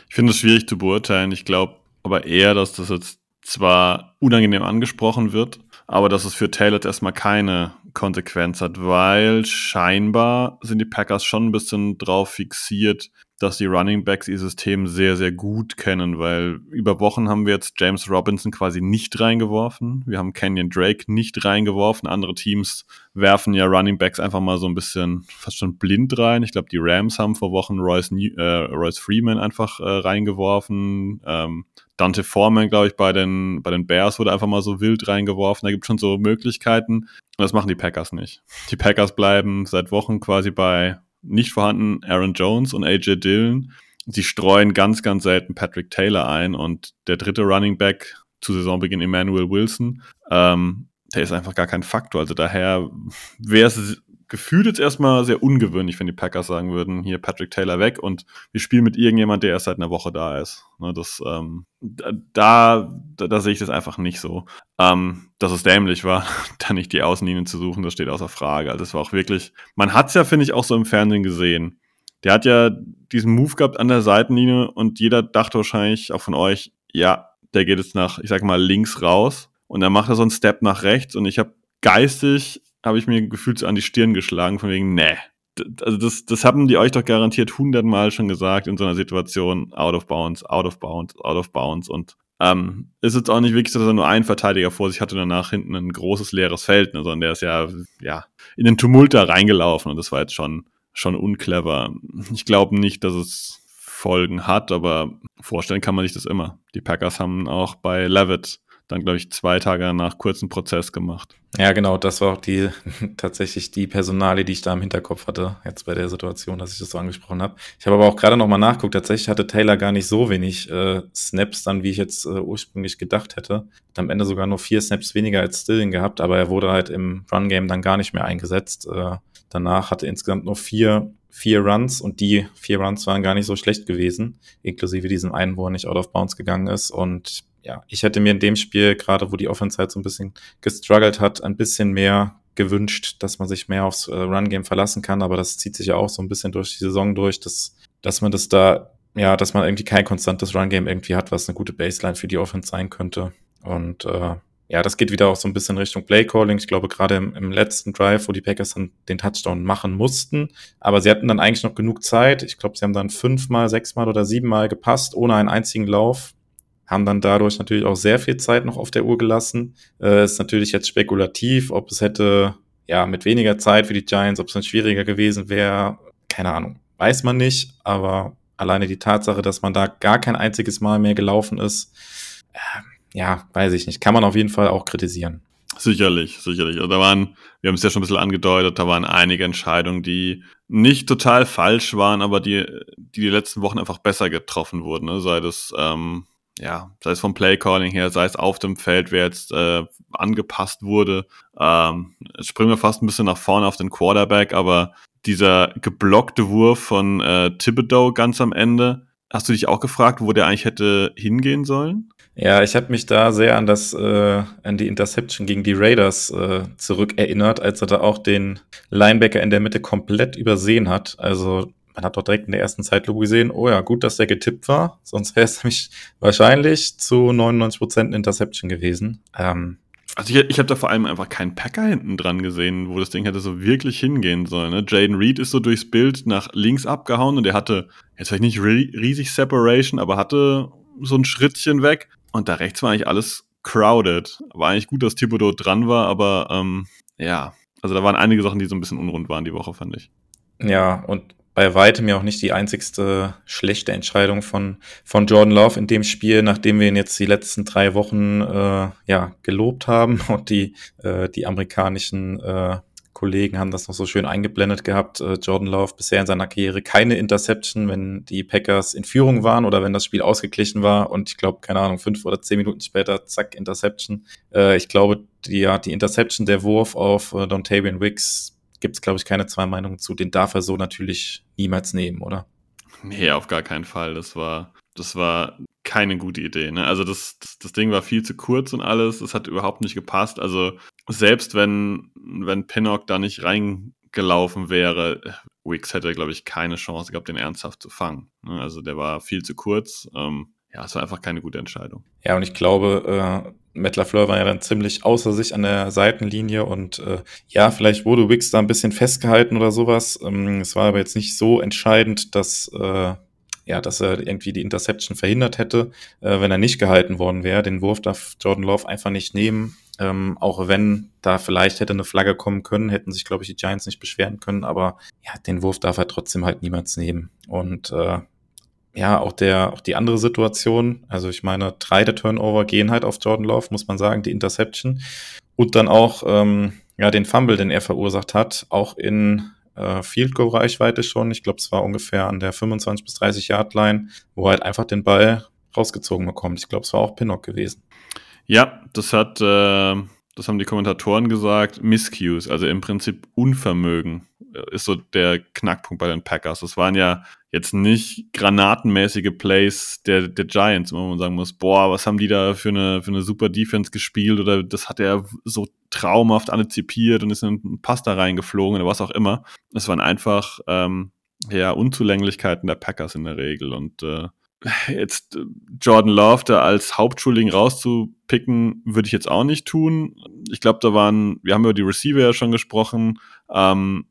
B: Ich finde es schwierig zu beurteilen. Ich glaube aber eher, dass das jetzt zwar unangenehm angesprochen wird, aber dass es für Taylor erstmal keine Konsequenz hat, weil scheinbar sind die Packers schon ein bisschen drauf fixiert, dass die Running Backs ihr System sehr, sehr gut kennen, weil über Wochen haben wir jetzt James Robinson quasi nicht reingeworfen. Wir haben Kenyon Drake nicht reingeworfen. Andere Teams werfen ja Running Backs einfach mal so ein bisschen fast schon blind rein. Ich glaube, die Rams haben vor Wochen Royce, äh, Royce Freeman einfach äh, reingeworfen. Ähm, Dante Foreman, glaube ich, bei den, bei den Bears wurde einfach mal so wild reingeworfen. Da gibt es schon so Möglichkeiten. Und das machen die Packers nicht. Die Packers bleiben seit Wochen quasi bei nicht vorhanden Aaron Jones und AJ Dillon. Sie streuen ganz, ganz selten Patrick Taylor ein und der dritte Running Back zu Saisonbeginn Emmanuel Wilson, ähm, der ist einfach gar kein Faktor. Also daher wäre es gefühlt jetzt erstmal sehr ungewöhnlich, wenn die Packers sagen würden, hier Patrick Taylor weg und wir spielen mit irgendjemand, der erst seit einer Woche da ist. Ne, das, ähm, da, da, da sehe ich das einfach nicht so. Ähm, dass es dämlich war, da nicht die Außenlinien zu suchen, das steht außer Frage. Also das war auch wirklich, man hat es ja, finde ich, auch so im Fernsehen gesehen. Der hat ja diesen Move gehabt an der Seitenlinie und jeder dachte wahrscheinlich, auch von euch, ja, der geht jetzt nach, ich sag mal, links raus und dann macht er so einen Step nach rechts und ich habe geistig habe ich mir gefühlt so an die Stirn geschlagen, von wegen, nee. Also das, das haben die euch doch garantiert hundertmal schon gesagt in so einer Situation, out of bounds, out of bounds, out of bounds. Und ähm, ist jetzt auch nicht wirklich so, dass er nur einen Verteidiger vor sich hatte und danach hinten ein großes leeres Feld, ne, sondern der ist ja, ja in den Tumult da reingelaufen und das war jetzt schon, schon unclever. Ich glaube nicht, dass es Folgen hat, aber vorstellen kann man sich das immer. Die Packers haben auch bei Levitt dann, glaube ich, zwei Tage danach kurzen Prozess gemacht.
A: Ja, genau, das war auch die tatsächlich die Personale, die ich da im Hinterkopf hatte, jetzt bei der Situation, dass ich das so angesprochen habe. Ich habe aber auch gerade nochmal nachguckt, tatsächlich hatte Taylor gar nicht so wenig äh, Snaps dann, wie ich jetzt äh, ursprünglich gedacht hätte. Hat am Ende sogar nur vier Snaps weniger als Stilling gehabt, aber er wurde halt im Run-Game dann gar nicht mehr eingesetzt. Äh, danach hatte insgesamt nur vier vier Runs und die vier Runs waren gar nicht so schlecht gewesen, inklusive diesem einen, wo er nicht out of bounds gegangen ist. Und ja, ich hätte mir in dem Spiel, gerade wo die Offense halt so ein bisschen gestruggelt hat, ein bisschen mehr gewünscht, dass man sich mehr aufs äh, Run-Game verlassen kann, aber das zieht sich ja auch so ein bisschen durch die Saison durch, dass, dass man das da, ja, dass man irgendwie kein konstantes Run-Game irgendwie hat, was eine gute Baseline für die Offense sein könnte. Und äh, ja, das geht wieder auch so ein bisschen Richtung Play-Calling. Ich glaube, gerade im, im, letzten Drive, wo die Packers dann den Touchdown machen mussten, aber sie hatten dann eigentlich noch genug Zeit. Ich glaube, sie haben dann fünfmal, sechsmal oder siebenmal gepasst, ohne einen einzigen Lauf haben dann dadurch natürlich auch sehr viel Zeit noch auf der Uhr gelassen. Äh, ist natürlich jetzt spekulativ, ob es hätte ja mit weniger Zeit für die Giants, ob es dann schwieriger gewesen wäre, keine Ahnung, weiß man nicht, aber alleine die Tatsache, dass man da gar kein einziges Mal mehr gelaufen ist, äh, ja, weiß ich nicht. Kann man auf jeden Fall auch kritisieren.
B: Sicherlich, sicherlich. Also da waren, wir haben es ja schon ein bisschen angedeutet, da waren einige Entscheidungen, die nicht total falsch waren, aber die die, die letzten Wochen einfach besser getroffen wurden. Ne? Sei das, ähm, ja, sei es vom Playcalling her, sei es auf dem Feld, wer jetzt äh, angepasst wurde. Ähm, springen wir fast ein bisschen nach vorne auf den Quarterback, aber dieser geblockte Wurf von äh, Thibodeau ganz am Ende, hast du dich auch gefragt, wo der eigentlich hätte hingehen sollen?
A: Ja, ich habe mich da sehr an das äh, an die Interception gegen die Raiders äh, zurückerinnert, als er da auch den Linebacker in der Mitte komplett übersehen hat. Also man hat doch direkt in der ersten Zeitlupe gesehen, oh ja, gut, dass der getippt war, sonst wäre es nämlich wahrscheinlich zu 99 Prozent Interception gewesen. Ähm,
B: also ich, ich habe da vor allem einfach keinen Packer hinten dran gesehen, wo das Ding hätte so wirklich hingehen sollen. Ne? Jaden Reed ist so durchs Bild nach links abgehauen und er hatte jetzt vielleicht nicht riesig Separation, aber hatte so ein Schrittchen weg und da rechts war eigentlich alles crowded. War eigentlich gut, dass Thibodeau dran war, aber ähm, ja, also da waren einige Sachen, die so ein bisschen unrund waren die Woche, fand ich.
A: Ja, und bei weitem ja auch nicht die einzigste schlechte Entscheidung von, von Jordan Love in dem Spiel, nachdem wir ihn jetzt die letzten drei Wochen äh, ja, gelobt haben und die, äh, die amerikanischen äh, Kollegen haben das noch so schön eingeblendet gehabt. Äh, Jordan Love bisher in seiner Karriere keine Interception, wenn die Packers in Führung waren oder wenn das Spiel ausgeglichen war und ich glaube, keine Ahnung, fünf oder zehn Minuten später, zack, Interception. Äh, ich glaube, die, ja, die Interception, der Wurf auf äh, Dontavian Wicks, gibt es, glaube ich, keine zwei Meinungen zu. Den darf er so natürlich niemals nehmen, oder?
B: Nee, auf gar keinen Fall. Das war, das war keine gute Idee. Ne? Also das, das, das Ding war viel zu kurz und alles. Es hat überhaupt nicht gepasst. Also selbst wenn, wenn Pinnock da nicht reingelaufen wäre, Wicks hätte, glaube ich, keine Chance gehabt, den ernsthaft zu fangen. Ne? Also der war viel zu kurz. Ähm, ja, es war einfach keine gute Entscheidung.
A: Ja, und ich glaube, äh, Matt LaFleur war ja dann ziemlich außer sich an der Seitenlinie und äh, ja, vielleicht wurde Wicks da ein bisschen festgehalten oder sowas. Ähm, es war aber jetzt nicht so entscheidend, dass äh, ja, dass er irgendwie die Interception verhindert hätte, äh, wenn er nicht gehalten worden wäre. Den Wurf darf Jordan Love einfach nicht nehmen. Ähm, auch wenn da vielleicht hätte eine Flagge kommen können, hätten sich, glaube ich, die Giants nicht beschweren können, aber ja, den Wurf darf er trotzdem halt niemals nehmen. Und äh, ja, auch der, auch die andere Situation, also ich meine, drei der Turnover gehen halt auf Jordan Love, muss man sagen, die Interception. Und dann auch ähm, ja, den Fumble, den er verursacht hat, auch in äh, Field Goal Reichweite schon. Ich glaube, es war ungefähr an der 25 bis 30 Yard Line, wo er halt einfach den Ball rausgezogen bekommt. Ich glaube, es war auch Pinnock gewesen.
B: Ja, das hat, äh, das haben die Kommentatoren gesagt, Miscues, also im Prinzip Unvermögen äh, ist so der Knackpunkt bei den Packers. Das waren ja jetzt nicht granatenmäßige Plays der, der Giants, wo man sagen muss, boah, was haben die da für eine, für eine super Defense gespielt oder das hat er so traumhaft antizipiert und ist in einen Pass da reingeflogen oder was auch immer. Es waren einfach, ähm, ja, Unzulänglichkeiten der Packers in der Regel und äh, jetzt äh, Jordan Love da als Hauptschuldigen rauszupicken, würde ich jetzt auch nicht tun. Ich glaube, da waren, wir haben über die Receiver ja schon gesprochen, ähm,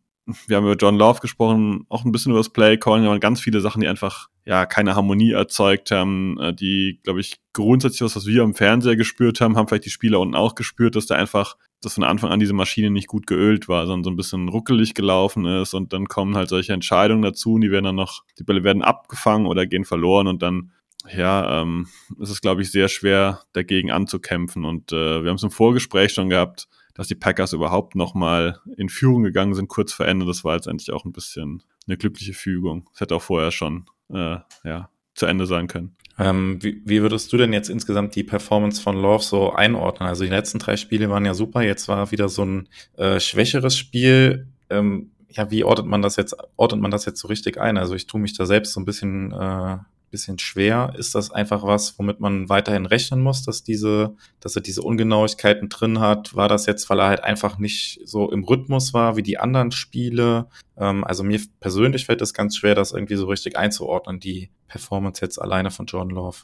B: wir haben über John Love gesprochen, auch ein bisschen über das Play Calling, aber ganz viele Sachen, die einfach ja keine Harmonie erzeugt haben, äh, die, glaube ich, grundsätzlich was, was wir im Fernseher gespürt haben, haben vielleicht die Spieler unten auch gespürt, dass da einfach, dass von Anfang an diese Maschine nicht gut geölt war, sondern so ein bisschen ruckelig gelaufen ist und dann kommen halt solche Entscheidungen dazu und die werden dann noch, die Bälle werden abgefangen oder gehen verloren und dann ja, ähm, ist es, glaube ich, sehr schwer, dagegen anzukämpfen. Und äh, wir haben es im Vorgespräch schon gehabt, dass die Packers überhaupt nochmal in Führung gegangen sind, kurz vor Ende. Das war jetzt eigentlich auch ein bisschen eine glückliche Fügung. Das hätte auch vorher schon äh, ja, zu Ende sein können.
A: Ähm, wie, wie würdest du denn jetzt insgesamt die Performance von Love so einordnen? Also die letzten drei Spiele waren ja super, jetzt war wieder so ein äh, schwächeres Spiel. Ähm, ja, wie ordnet man das jetzt, ordnet man das jetzt so richtig ein? Also ich tue mich da selbst so ein bisschen äh, bisschen schwer. Ist das einfach was, womit man weiterhin rechnen muss, dass diese, dass er diese Ungenauigkeiten drin hat? War das jetzt, weil er halt einfach nicht so im Rhythmus war wie die anderen Spiele? Ähm, also mir persönlich fällt es ganz schwer, das irgendwie so richtig einzuordnen, die Performance jetzt alleine von John Love.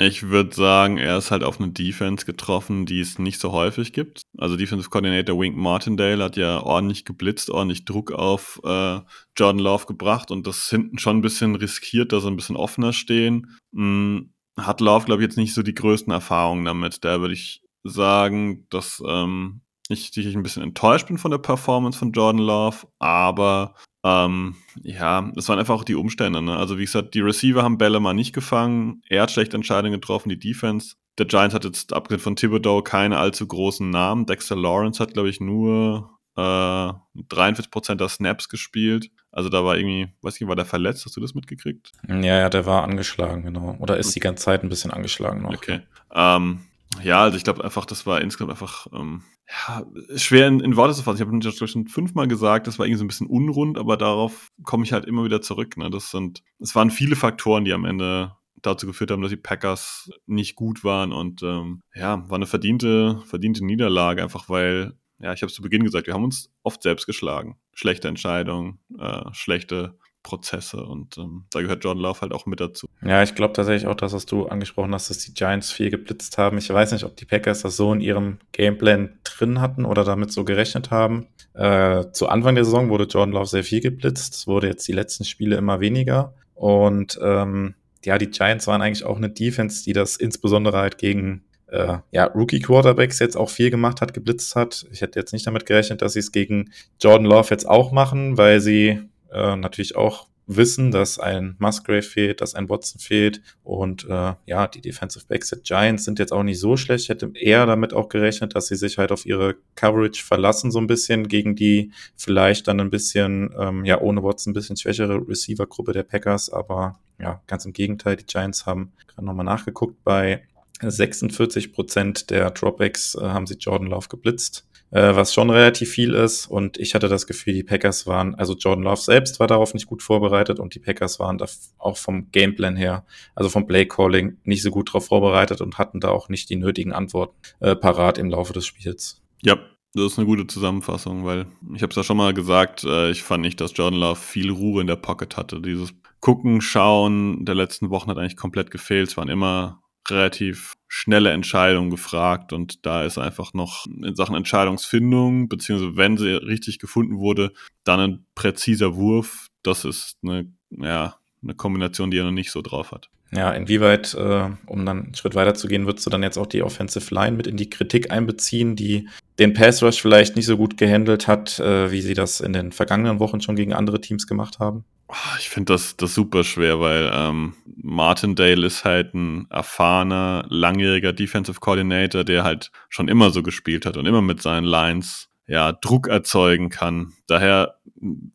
B: Ich würde sagen, er ist halt auf eine Defense getroffen, die es nicht so häufig gibt. Also Defensive Coordinator Wink Martindale hat ja ordentlich geblitzt, ordentlich Druck auf äh, Jordan Love gebracht und das hinten schon ein bisschen riskiert, dass sie ein bisschen offener stehen. Hm, hat Love, glaube ich, jetzt nicht so die größten Erfahrungen damit. Da würde ich sagen, dass ähm, ich, ich ein bisschen enttäuscht bin von der Performance von Jordan Love, aber ähm, ja, es waren einfach auch die Umstände. Ne? Also wie gesagt, die Receiver haben Bälle mal nicht gefangen, er hat schlechte Entscheidungen getroffen, die Defense der Giants hat jetzt abgesehen von Thibodeau keine allzu großen Namen. Dexter Lawrence hat, glaube ich, nur äh, 43% der Snaps gespielt. Also da war irgendwie, weiß ich nicht, war der verletzt? Hast du das mitgekriegt?
A: Ja, ja, der war angeschlagen, genau. Oder ist die ganze Zeit ein bisschen angeschlagen noch.
B: Okay. Ähm, ja, also ich glaube einfach, das war insgesamt einfach ähm, ja, schwer in, in Worte zu fassen. Ich habe schon fünfmal gesagt, das war irgendwie so ein bisschen unrund, aber darauf komme ich halt immer wieder zurück. Ne? Das sind, es waren viele Faktoren, die am Ende dazu geführt haben, dass die Packers nicht gut waren und ähm, ja, war eine verdiente, verdiente Niederlage, einfach weil, ja, ich habe es zu Beginn gesagt, wir haben uns oft selbst geschlagen. Schlechte Entscheidungen, äh, schlechte Prozesse und ähm, da gehört Jordan Love halt auch mit dazu.
A: Ja, ich glaube tatsächlich auch, dass was du angesprochen hast, dass die Giants viel geblitzt haben. Ich weiß nicht, ob die Packers das so in ihrem Gameplan drin hatten oder damit so gerechnet haben. Äh, zu Anfang der Saison wurde Jordan Love sehr viel geblitzt. Es wurde jetzt die letzten Spiele immer weniger und ähm, ja, die Giants waren eigentlich auch eine Defense, die das insbesondere halt gegen äh, ja, Rookie-Quarterbacks jetzt auch viel gemacht hat, geblitzt hat. Ich hätte jetzt nicht damit gerechnet, dass sie es gegen Jordan Love jetzt auch machen, weil sie äh, natürlich auch wissen, dass ein Musgrave fehlt, dass ein Watson fehlt. Und äh, ja, die Defensive Backs der Giants sind jetzt auch nicht so schlecht. Ich hätte eher damit auch gerechnet, dass sie sich halt auf ihre Coverage verlassen so ein bisschen gegen die vielleicht dann ein bisschen, ähm, ja, ohne Watson ein bisschen schwächere Receiver-Gruppe der Packers, aber ja, ganz im Gegenteil, die Giants haben gerade nochmal nachgeguckt, bei 46 Prozent der Dropbacks äh, haben sie Jordan Love geblitzt äh, was schon relativ viel ist. Und ich hatte das Gefühl, die Packers waren, also Jordan Love selbst war darauf nicht gut vorbereitet und die Packers waren da auch vom Gameplan her, also vom Play-Calling, nicht so gut darauf vorbereitet und hatten da auch nicht die nötigen Antworten äh, parat im Laufe des Spiels.
B: Ja, das ist eine gute Zusammenfassung, weil ich habe es ja schon mal gesagt, äh, ich fand nicht, dass Jordan Love viel Ruhe in der Pocket hatte. Dieses Gucken, Schauen der letzten Wochen hat eigentlich komplett gefehlt. Es waren immer relativ schnelle Entscheidungen gefragt und da ist einfach noch in Sachen Entscheidungsfindung, beziehungsweise wenn sie richtig gefunden wurde, dann ein präziser Wurf. Das ist eine, ja, eine Kombination, die er noch nicht so drauf hat.
A: Ja, inwieweit, äh, um dann einen Schritt weiter zu gehen, würdest du dann jetzt auch die Offensive Line mit in die Kritik einbeziehen, die den Pass Rush vielleicht nicht so gut gehandelt hat, äh, wie sie das in den vergangenen Wochen schon gegen andere Teams gemacht haben?
B: Ah, ich finde das, das super schwer, weil ähm, Martindale ist halt ein erfahrener, langjähriger Defensive Coordinator, der halt schon immer so gespielt hat und immer mit seinen Lines ja Druck erzeugen kann. Daher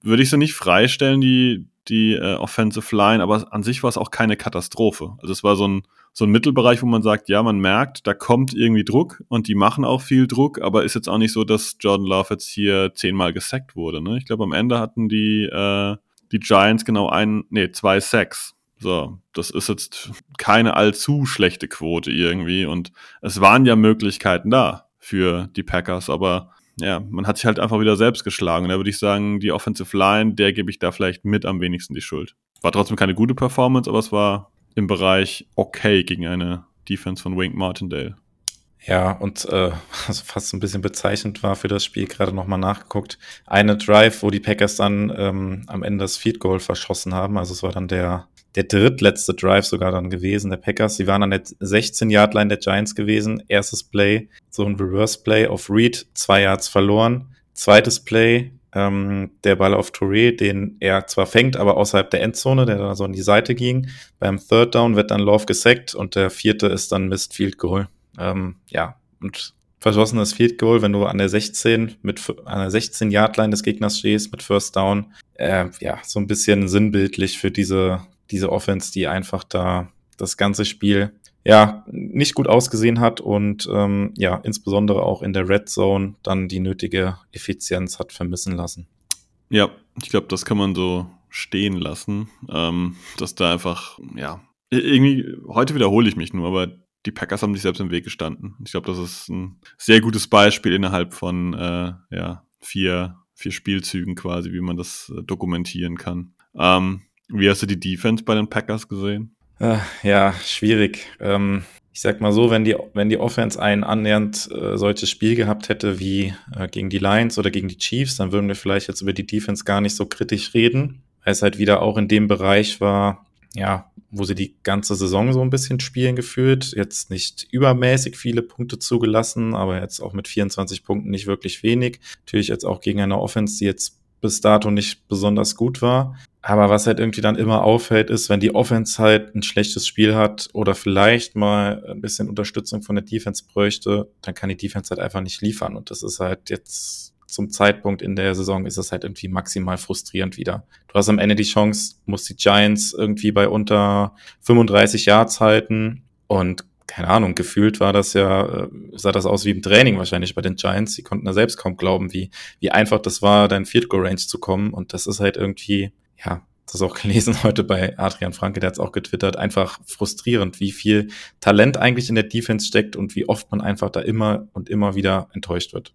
B: würde ich sie nicht freistellen, die, die äh, Offensive Line, aber an sich war es auch keine Katastrophe. Also es war so ein, so ein Mittelbereich, wo man sagt, ja, man merkt, da kommt irgendwie Druck und die machen auch viel Druck, aber ist jetzt auch nicht so, dass Jordan Love jetzt hier zehnmal gesackt wurde. Ne? Ich glaube, am Ende hatten die äh, die Giants genau ein, nee, zwei Sacks. So, das ist jetzt keine allzu schlechte Quote irgendwie und es waren ja Möglichkeiten da für die Packers, aber ja, man hat sich halt einfach wieder selbst geschlagen. Da würde ich sagen, die Offensive Line, der gebe ich da vielleicht mit am wenigsten die Schuld. War trotzdem keine gute Performance, aber es war im Bereich okay gegen eine Defense von Wink Martindale.
A: Ja, und äh, also fast ein bisschen bezeichnend war für das Spiel, gerade nochmal nachgeguckt. Eine Drive, wo die Packers dann ähm, am Ende das Field Goal verschossen haben. Also es war dann der, der drittletzte Drive sogar dann gewesen, der Packers. Sie waren an der 16-Yard-Line der Giants gewesen. Erstes Play, so ein Reverse-Play auf Reed, zwei Yards verloren. Zweites Play, ähm, der Ball auf Touré, den er zwar fängt, aber außerhalb der Endzone, der dann so an die Seite ging. Beim Third Down wird dann Love gesackt und der vierte ist dann Missed Field Goal. Ähm, ja, und verschossenes Field Goal, wenn du an der 16 mit an der 16 Yard Line des Gegners stehst mit First Down, äh, ja, so ein bisschen sinnbildlich für diese diese Offense, die einfach da das ganze Spiel ja nicht gut ausgesehen hat und ähm, ja insbesondere auch in der Red Zone dann die nötige Effizienz hat vermissen lassen.
B: Ja, ich glaube, das kann man so stehen lassen, ähm, dass da einfach ja irgendwie heute wiederhole ich mich nur, aber die Packers haben sich selbst im Weg gestanden. Ich glaube, das ist ein sehr gutes Beispiel innerhalb von äh, ja, vier, vier Spielzügen quasi, wie man das äh, dokumentieren kann. Ähm, wie hast du die Defense bei den Packers gesehen?
A: Äh, ja, schwierig. Ähm, ich sag mal so, wenn die, wenn die Offense ein annähernd äh, solches Spiel gehabt hätte wie äh, gegen die Lions oder gegen die Chiefs, dann würden wir vielleicht jetzt über die Defense gar nicht so kritisch reden, weil es halt wieder auch in dem Bereich war, ja, wo sie die ganze Saison so ein bisschen spielen gefühlt. Jetzt nicht übermäßig viele Punkte zugelassen, aber jetzt auch mit 24 Punkten nicht wirklich wenig. Natürlich jetzt auch gegen eine Offense, die jetzt bis dato nicht besonders gut war. Aber was halt irgendwie dann immer auffällt, ist, wenn die Offense halt ein schlechtes Spiel hat oder vielleicht mal ein bisschen Unterstützung von der Defense bräuchte, dann kann die Defense halt einfach nicht liefern. Und das ist halt jetzt zum Zeitpunkt in der Saison ist es halt irgendwie maximal frustrierend wieder. Du hast am Ende die Chance, musst die Giants irgendwie bei unter 35 Yards halten und keine Ahnung, gefühlt war das ja, äh, sah das aus wie im Training wahrscheinlich bei den Giants. Sie konnten da selbst kaum glauben, wie, wie einfach das war, dein Field Goal Range zu kommen. Und das ist halt irgendwie, ja, das auch gelesen heute bei Adrian Franke, der hat es auch getwittert, einfach frustrierend, wie viel Talent eigentlich in der Defense steckt und wie oft man einfach da immer und immer wieder enttäuscht wird.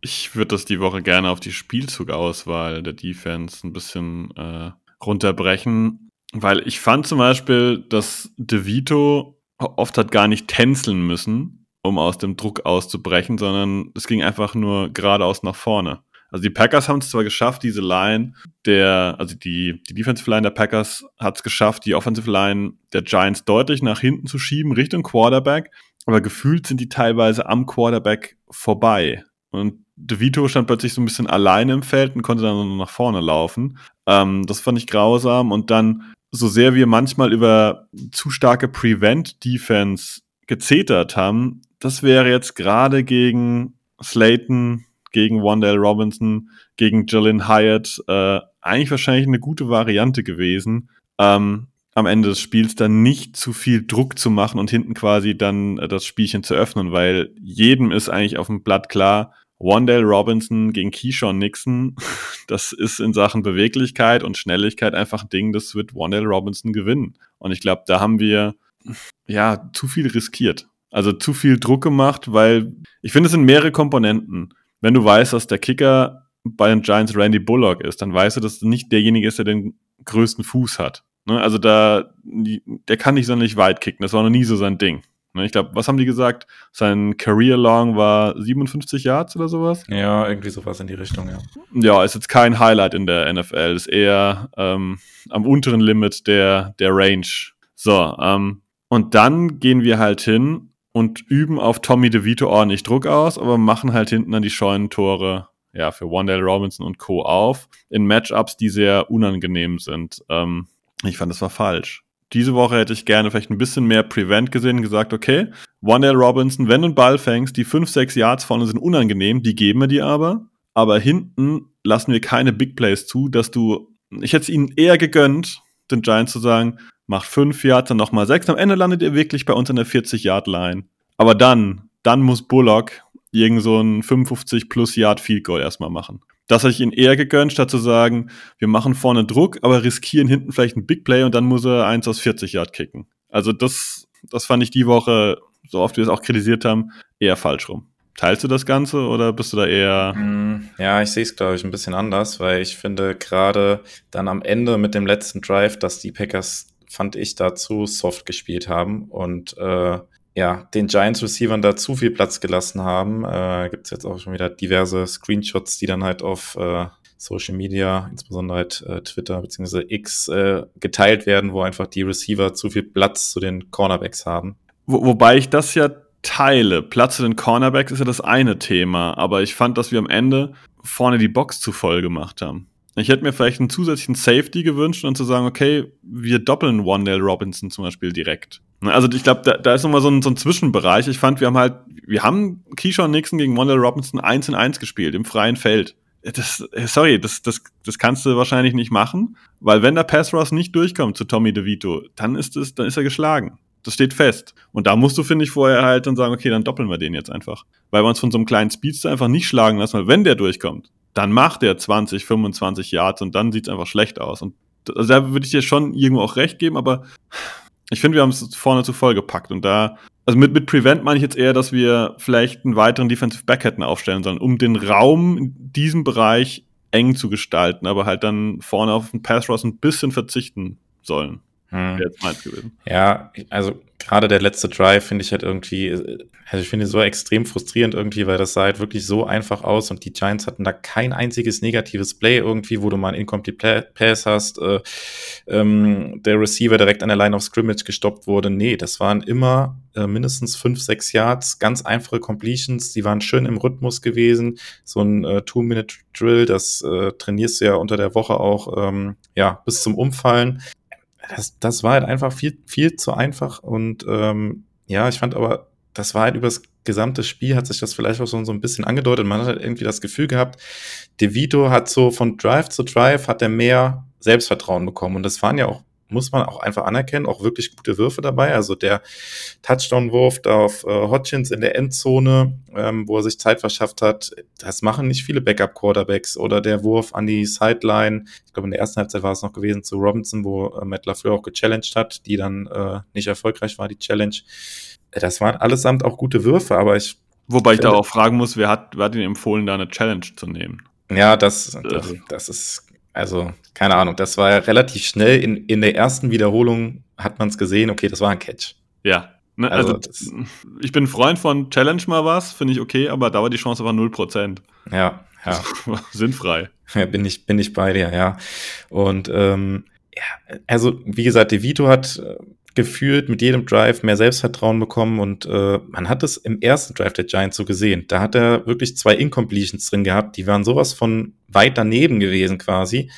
B: Ich würde das die Woche gerne auf die Spielzugauswahl der Defense ein bisschen äh, runterbrechen, weil ich fand zum Beispiel, dass DeVito oft hat gar nicht tänzeln müssen, um aus dem Druck auszubrechen, sondern es ging einfach nur geradeaus nach vorne. Also die Packers haben es zwar geschafft, diese Line der, also die, die Defensive Line der Packers hat es geschafft, die Offensive Line der Giants deutlich nach hinten zu schieben, Richtung Quarterback, aber gefühlt sind die teilweise am Quarterback vorbei. Und DeVito stand plötzlich so ein bisschen alleine im Feld und konnte dann nur nach vorne laufen. Ähm, das fand ich grausam. Und dann, so sehr wir manchmal über zu starke Prevent-Defense gezetert haben, das wäre jetzt gerade gegen Slayton, gegen Wandale Robinson, gegen Jalen Hyatt äh, eigentlich wahrscheinlich eine gute Variante gewesen, ähm, am Ende des Spiels dann nicht zu viel Druck zu machen und hinten quasi dann äh, das Spielchen zu öffnen, weil jedem ist eigentlich auf dem Blatt klar, Wandale Robinson gegen Keyshawn Nixon, das ist in Sachen Beweglichkeit und Schnelligkeit einfach ein Ding, das wird Wandale Robinson gewinnen. Und ich glaube, da haben wir ja zu viel riskiert. Also zu viel Druck gemacht, weil ich finde, es sind mehrere Komponenten wenn du weißt, dass der Kicker bei den Giants Randy Bullock ist, dann weißt du, dass nicht derjenige ist, der den größten Fuß hat. Ne? Also da, der kann nicht sonderlich weit kicken. Das war noch nie so sein Ding. Ne? Ich glaube, was haben die gesagt? Sein Career Long war 57 Yards oder sowas?
A: Ja, irgendwie sowas in die Richtung, ja.
B: Ja, ist jetzt kein Highlight in der NFL. Ist eher ähm, am unteren Limit der, der Range. So, ähm, und dann gehen wir halt hin und üben auf Tommy DeVito ordentlich Druck aus, aber machen halt hinten dann die Scheunentore ja, für Wandale Robinson und Co. auf in Matchups, die sehr unangenehm sind. Ähm, ich fand, das war falsch. Diese Woche hätte ich gerne vielleicht ein bisschen mehr Prevent gesehen und gesagt, okay, Wandale Robinson, wenn du einen Ball fängst, die 5, 6 Yards vorne sind unangenehm, die geben wir dir aber. Aber hinten lassen wir keine Big Plays zu, dass du, ich hätte es ihnen eher gegönnt, den Giants zu sagen, macht fünf Yards, dann nochmal sechs. Am Ende landet ihr wirklich bei uns in der 40-Yard-Line. Aber dann, dann muss Bullock irgend so ein 55 plus Yard Field Goal erstmal machen. Das hätte ich ihn eher gegönnt, statt zu sagen, wir machen vorne Druck, aber riskieren hinten vielleicht ein Big Play und dann muss er eins aus 40 Yard kicken. Also das, das fand ich die Woche, so oft wir es auch kritisiert haben, eher falsch rum. Teilst du das Ganze oder bist du da eher?
A: Mm, ja, ich sehe es, glaube ich, ein bisschen anders, weil ich finde gerade dann am Ende mit dem letzten Drive, dass die Packers fand ich, da zu soft gespielt haben und äh, ja, den Giants Receivern da zu viel Platz gelassen haben. Äh, Gibt es jetzt auch schon wieder diverse Screenshots, die dann halt auf äh, Social Media, insbesondere halt äh, Twitter bzw. X, äh, geteilt werden, wo einfach die Receiver zu viel Platz zu den Cornerbacks haben.
B: Wo, wobei ich das ja teile. Platz zu den Cornerbacks ist ja das eine Thema, aber ich fand, dass wir am Ende vorne die Box zu voll gemacht haben. Ich hätte mir vielleicht einen zusätzlichen Safety gewünscht und zu sagen, okay, wir doppeln Wandale Robinson zum Beispiel direkt. Also ich glaube, da, da ist nochmal so ein, so ein Zwischenbereich. Ich fand, wir haben halt, wir haben Keyshawn Nixon gegen Wandale Robinson 1 in 1 gespielt, im freien Feld. Das, sorry, das, das, das kannst du wahrscheinlich nicht machen, weil wenn der Pass Ross nicht durchkommt zu Tommy DeVito, dann ist es, dann ist er geschlagen. Das steht fest. Und da musst du, finde ich, vorher halt dann sagen, okay, dann doppeln wir den jetzt einfach. Weil wir uns von so einem kleinen Speedster einfach nicht schlagen lassen, weil wenn der durchkommt, dann macht er 20, 25 Yards und dann sieht es einfach schlecht aus. Und also da würde ich dir schon irgendwo auch recht geben, aber ich finde, wir haben es vorne zu voll gepackt und da, also mit, mit Prevent meine ich jetzt eher, dass wir vielleicht einen weiteren Defensive Back hätten aufstellen sollen, um den Raum in diesem Bereich eng zu gestalten, aber halt dann vorne auf den Pass Rush ein bisschen verzichten sollen.
A: Hm.
B: Wäre jetzt meins gewesen.
A: Ja, also gerade der letzte Drive finde ich halt irgendwie, also ich finde so extrem frustrierend irgendwie, weil das sah halt wirklich so einfach aus und die Giants hatten da kein einziges negatives Play irgendwie, wo du mal einen Incomplete Pass hast, äh, ähm, der Receiver direkt an der Line of Scrimmage gestoppt wurde. Nee, das waren immer äh, mindestens fünf, sechs Yards, ganz einfache Completions, die waren schön im Rhythmus gewesen. So ein äh, Two-Minute-Drill, das äh, trainierst du ja unter der Woche auch ähm, ja, bis zum Umfallen das, das war halt einfach viel, viel zu einfach. Und ähm, ja, ich fand aber, das war halt übers gesamte Spiel, hat sich das vielleicht auch so, so ein bisschen angedeutet. Man hat halt irgendwie das Gefühl gehabt, De Vito hat so von Drive zu Drive hat er mehr Selbstvertrauen bekommen. Und das waren ja auch muss man auch einfach anerkennen, auch wirklich gute Würfe dabei. Also der Touchdown-Wurf auf äh, Hodgins in der Endzone, ähm, wo er sich Zeit verschafft hat, das machen nicht viele Backup-Quarterbacks. Oder der Wurf an die Sideline, ich glaube in der ersten Halbzeit war es noch gewesen zu Robinson, wo äh, Matt LaFleur auch gechallenged hat, die dann äh, nicht erfolgreich war, die Challenge. Das waren allesamt auch gute Würfe, aber ich
B: Wobei ich da auch fragen muss, wer hat, wer hat ihn empfohlen, da eine Challenge zu nehmen?
A: Ja, das, das, das ist also, keine Ahnung, das war ja relativ schnell. In, in der ersten Wiederholung hat man es gesehen, okay, das war ein Catch.
B: Ja. Ne, also, also ich bin Freund von Challenge mal was, finde ich okay, aber da war die Chance aber 0%.
A: Ja, ja.
B: Sinnfrei.
A: Ja, bin ich, bin ich bei dir, ja. Und ähm, ja, also wie gesagt, De Vito hat gefühlt mit jedem Drive mehr Selbstvertrauen bekommen und äh, man hat es im ersten Drive der Giants so gesehen. Da hat er wirklich zwei Incompletions drin gehabt, die waren sowas von weit daneben gewesen quasi,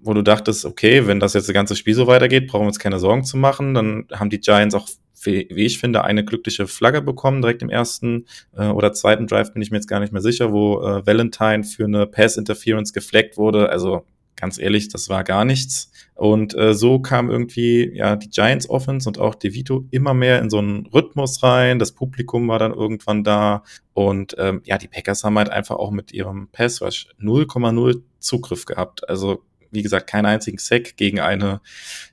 A: wo du dachtest, okay, wenn das jetzt das ganze Spiel so weitergeht, brauchen wir uns keine Sorgen zu machen. Dann haben die Giants auch wie ich finde, eine glückliche Flagge bekommen, direkt im ersten äh, oder zweiten Drive bin ich mir jetzt gar nicht mehr sicher, wo äh, Valentine für eine Pass-Interference gefleckt wurde. Also ganz ehrlich, das war gar nichts. Und äh, so kam irgendwie ja die Giants Offense und auch DeVito immer mehr in so einen Rhythmus rein. Das Publikum war dann irgendwann da und ähm, ja, die Packers haben halt einfach auch mit ihrem Pass Rush 0,0 Zugriff gehabt. Also wie gesagt, keinen einzigen Sack gegen eine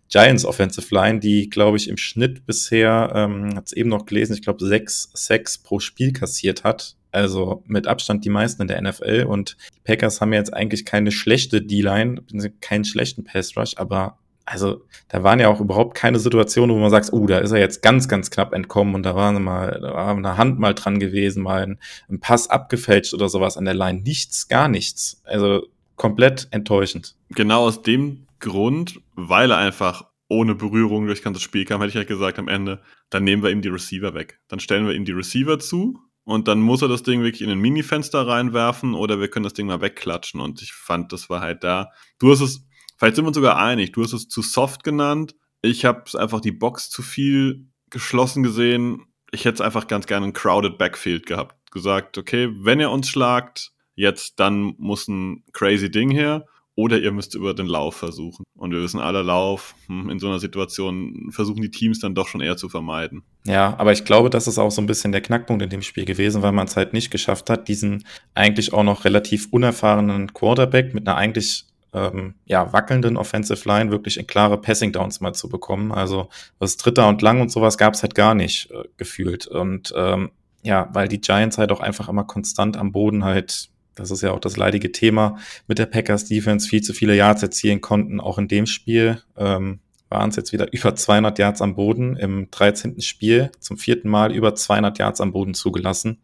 A: Giants Offensive Line, die, glaube ich, im Schnitt bisher, ähm, hat es eben noch gelesen, ich glaube, sechs Sacks pro Spiel kassiert hat. Also mit Abstand die meisten in der NFL. Und die Packers haben jetzt eigentlich keine schlechte D-Line, keinen schlechten Pass-Rush, aber also da waren ja auch überhaupt keine Situationen, wo man sagt, oh, da ist er jetzt ganz, ganz knapp entkommen und da war, mal, da war eine Hand mal dran gewesen, mal ein, ein Pass abgefälscht oder sowas an der Line. Nichts, gar nichts. Also komplett enttäuschend.
B: Genau aus dem Grund, weil er einfach ohne Berührung durch das ganze Spiel kam, hätte ich ja gesagt am Ende, dann nehmen wir ihm die Receiver weg. Dann stellen wir ihm die Receiver zu und dann muss er das Ding wirklich in ein Mini-Fenster reinwerfen oder wir können das Ding mal wegklatschen. Und ich fand, das war halt da. Du hast es, vielleicht sind wir uns sogar einig, du hast es zu soft genannt. Ich habe einfach die Box zu viel geschlossen gesehen. Ich hätte es einfach ganz gerne ein crowded Backfield gehabt. Gesagt, okay, wenn ihr uns schlagt, jetzt dann muss ein crazy Ding her oder ihr müsst über den Lauf versuchen. Und wir wissen alle, Lauf hm, in so einer Situation versuchen die Teams dann doch schon eher zu vermeiden.
A: Ja, aber ich glaube, das ist auch so ein bisschen der Knackpunkt in dem Spiel gewesen, weil man es halt nicht geschafft hat, diesen eigentlich auch noch relativ unerfahrenen Quarterback mit einer eigentlich ähm, ja, wackelnden Offensive Line wirklich in klare Passing Downs mal zu bekommen. Also was Dritter und Lang und sowas gab es halt gar nicht äh, gefühlt. Und ähm, ja, weil die Giants halt auch einfach immer konstant am Boden halt das ist ja auch das leidige Thema mit der Packers Defense, viel zu viele Yards erzielen konnten. Auch in dem Spiel ähm, waren es jetzt wieder über 200 Yards am Boden im 13. Spiel, zum vierten Mal über 200 Yards am Boden zugelassen.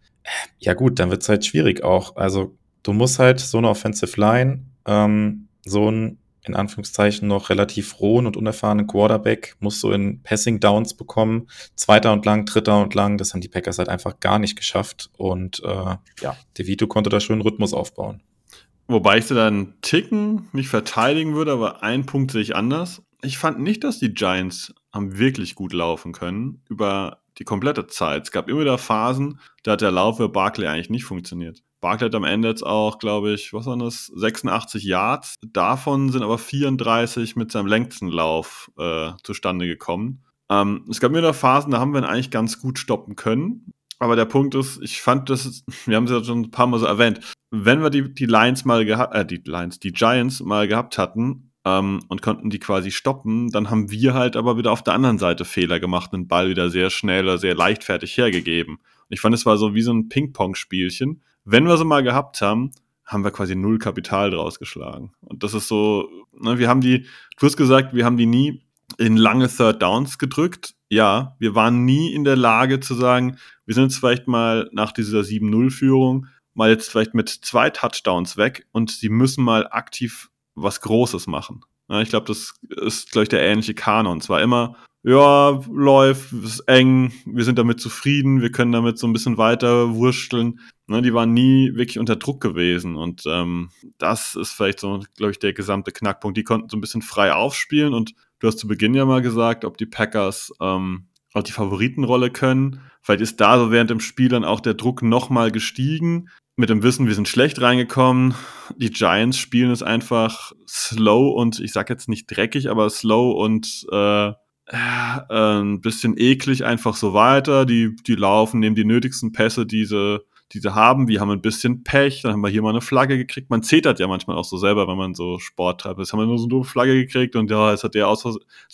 A: Ja gut, dann wird es halt schwierig auch. Also du musst halt so eine Offensive Line, ähm, so ein in Anführungszeichen noch relativ rohen und unerfahrenen Quarterback, muss so in Passing Downs bekommen. Zweiter und lang, dritter und lang, das haben die Packers halt einfach gar nicht geschafft. Und äh, ja, DeVito konnte da schön Rhythmus aufbauen.
B: Wobei ich sie dann Ticken nicht verteidigen würde, aber einen Punkt sehe ich anders. Ich fand nicht, dass die Giants haben wirklich gut laufen können über die komplette Zeit. Es gab immer wieder Phasen, da hat der Lauf für Barkley eigentlich nicht funktioniert. Barkley hat am Ende jetzt auch, glaube ich, was waren das? 86 Yards. Davon sind aber 34 mit seinem längsten Lauf äh, zustande gekommen. Ähm, es gab mir da Phasen, da haben wir ihn eigentlich ganz gut stoppen können. Aber der Punkt ist, ich fand das, wir haben es ja schon ein paar Mal so erwähnt, wenn wir die, die Lions mal gehabt, äh, die Lions, die Giants mal gehabt hatten, ähm, und konnten die quasi stoppen. Dann haben wir halt aber wieder auf der anderen Seite Fehler gemacht, einen Ball wieder sehr schnell oder sehr leichtfertig hergegeben. Und ich fand, es war so wie so ein Ping-Pong-Spielchen wenn wir sie mal gehabt haben, haben wir quasi null Kapital draus geschlagen. Und das ist so, ne, wir haben die, du hast gesagt, wir haben die nie in lange Third Downs gedrückt. Ja, wir waren nie in der Lage zu sagen, wir sind jetzt vielleicht mal nach dieser 7-0-Führung mal jetzt vielleicht mit zwei Touchdowns weg und sie müssen mal aktiv was Großes machen. Ja, ich glaube, das ist, glaube ich, der ähnliche Kanon. Zwar immer, ja, läuft, ist eng, wir sind damit zufrieden, wir können damit so ein bisschen weiter wursteln. Ne, die waren nie wirklich unter Druck gewesen. Und ähm, das ist vielleicht so, glaube ich, der gesamte Knackpunkt. Die konnten so ein bisschen frei aufspielen und du hast zu Beginn ja mal gesagt, ob die Packers ähm, auch die Favoritenrolle können. Vielleicht ist da so während dem Spiel dann auch der Druck nochmal gestiegen mit dem Wissen, wir sind schlecht reingekommen. Die Giants spielen es einfach slow und ich sag jetzt nicht dreckig, aber slow und äh, äh, ein bisschen eklig einfach so weiter. Die, die laufen, nehmen die nötigsten Pässe, diese diese haben. Wir haben ein bisschen Pech, dann haben wir hier mal eine Flagge gekriegt. Man zetert ja manchmal auch so selber, wenn man so Sport treibt. Jetzt haben wir nur so eine Flagge gekriegt und ja, jetzt hat der aus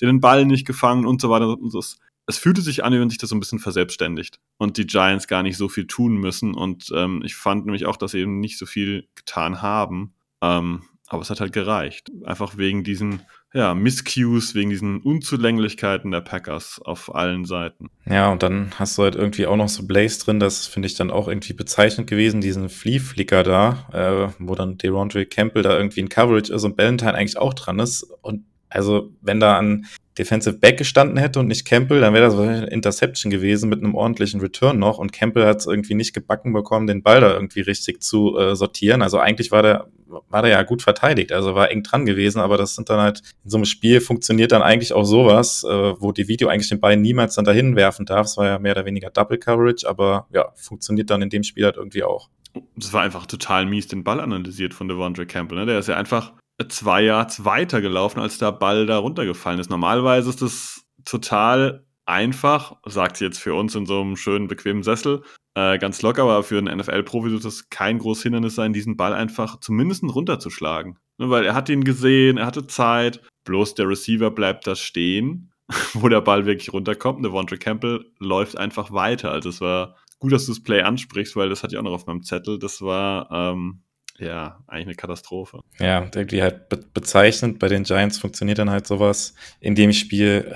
B: den Ball nicht gefangen und so weiter. Und das, es fühlte sich an, wie wenn sich das so ein bisschen verselbstständigt und die Giants gar nicht so viel tun müssen. Und ähm, ich fand nämlich auch, dass sie eben nicht so viel getan haben. Ähm, aber es hat halt gereicht. Einfach wegen diesen ja, Miscues, wegen diesen Unzulänglichkeiten der Packers auf allen Seiten.
A: Ja, und dann hast du halt irgendwie auch noch so Blaze drin, das finde ich dann auch irgendwie bezeichnend gewesen, diesen Flea-Flicker da, äh, wo dann Derondre Campbell da irgendwie in Coverage ist und Valentine eigentlich auch dran ist. Und also, wenn da an Defensive Back gestanden hätte und nicht Campbell, dann wäre das eine Interception gewesen mit einem ordentlichen Return noch. Und Campbell hat es irgendwie nicht gebacken bekommen, den Ball da irgendwie richtig zu äh, sortieren. Also eigentlich war der, war der ja gut verteidigt, also war eng dran gewesen, aber das sind dann halt, in so einem Spiel funktioniert dann eigentlich auch sowas, äh, wo die Video eigentlich den Ball niemals dann dahin werfen darf. Es war ja mehr oder weniger Double Coverage, aber ja, funktioniert dann in dem Spiel halt irgendwie auch.
B: Es war einfach total mies den Ball analysiert von Devondre Campbell. Ne? Der ist ja einfach zwei Yards weiter gelaufen, als der Ball da runtergefallen ist. Normalerweise ist das total einfach, sagt sie jetzt für uns in so einem schönen, bequemen Sessel, äh, ganz locker, aber für einen NFL-Profi wird das kein großes Hindernis sein, diesen Ball einfach zumindest runterzuschlagen. Ne, weil er hat ihn gesehen, er hatte Zeit, bloß der Receiver bleibt da stehen, wo der Ball wirklich runterkommt. Devontre Campbell läuft einfach weiter. Also es war gut, dass du das Play ansprichst, weil das hatte ich auch noch auf meinem Zettel. Das war ähm, ja, eigentlich eine Katastrophe.
A: Ja, irgendwie halt be bezeichnend. Bei den Giants funktioniert dann halt sowas in dem Spiel.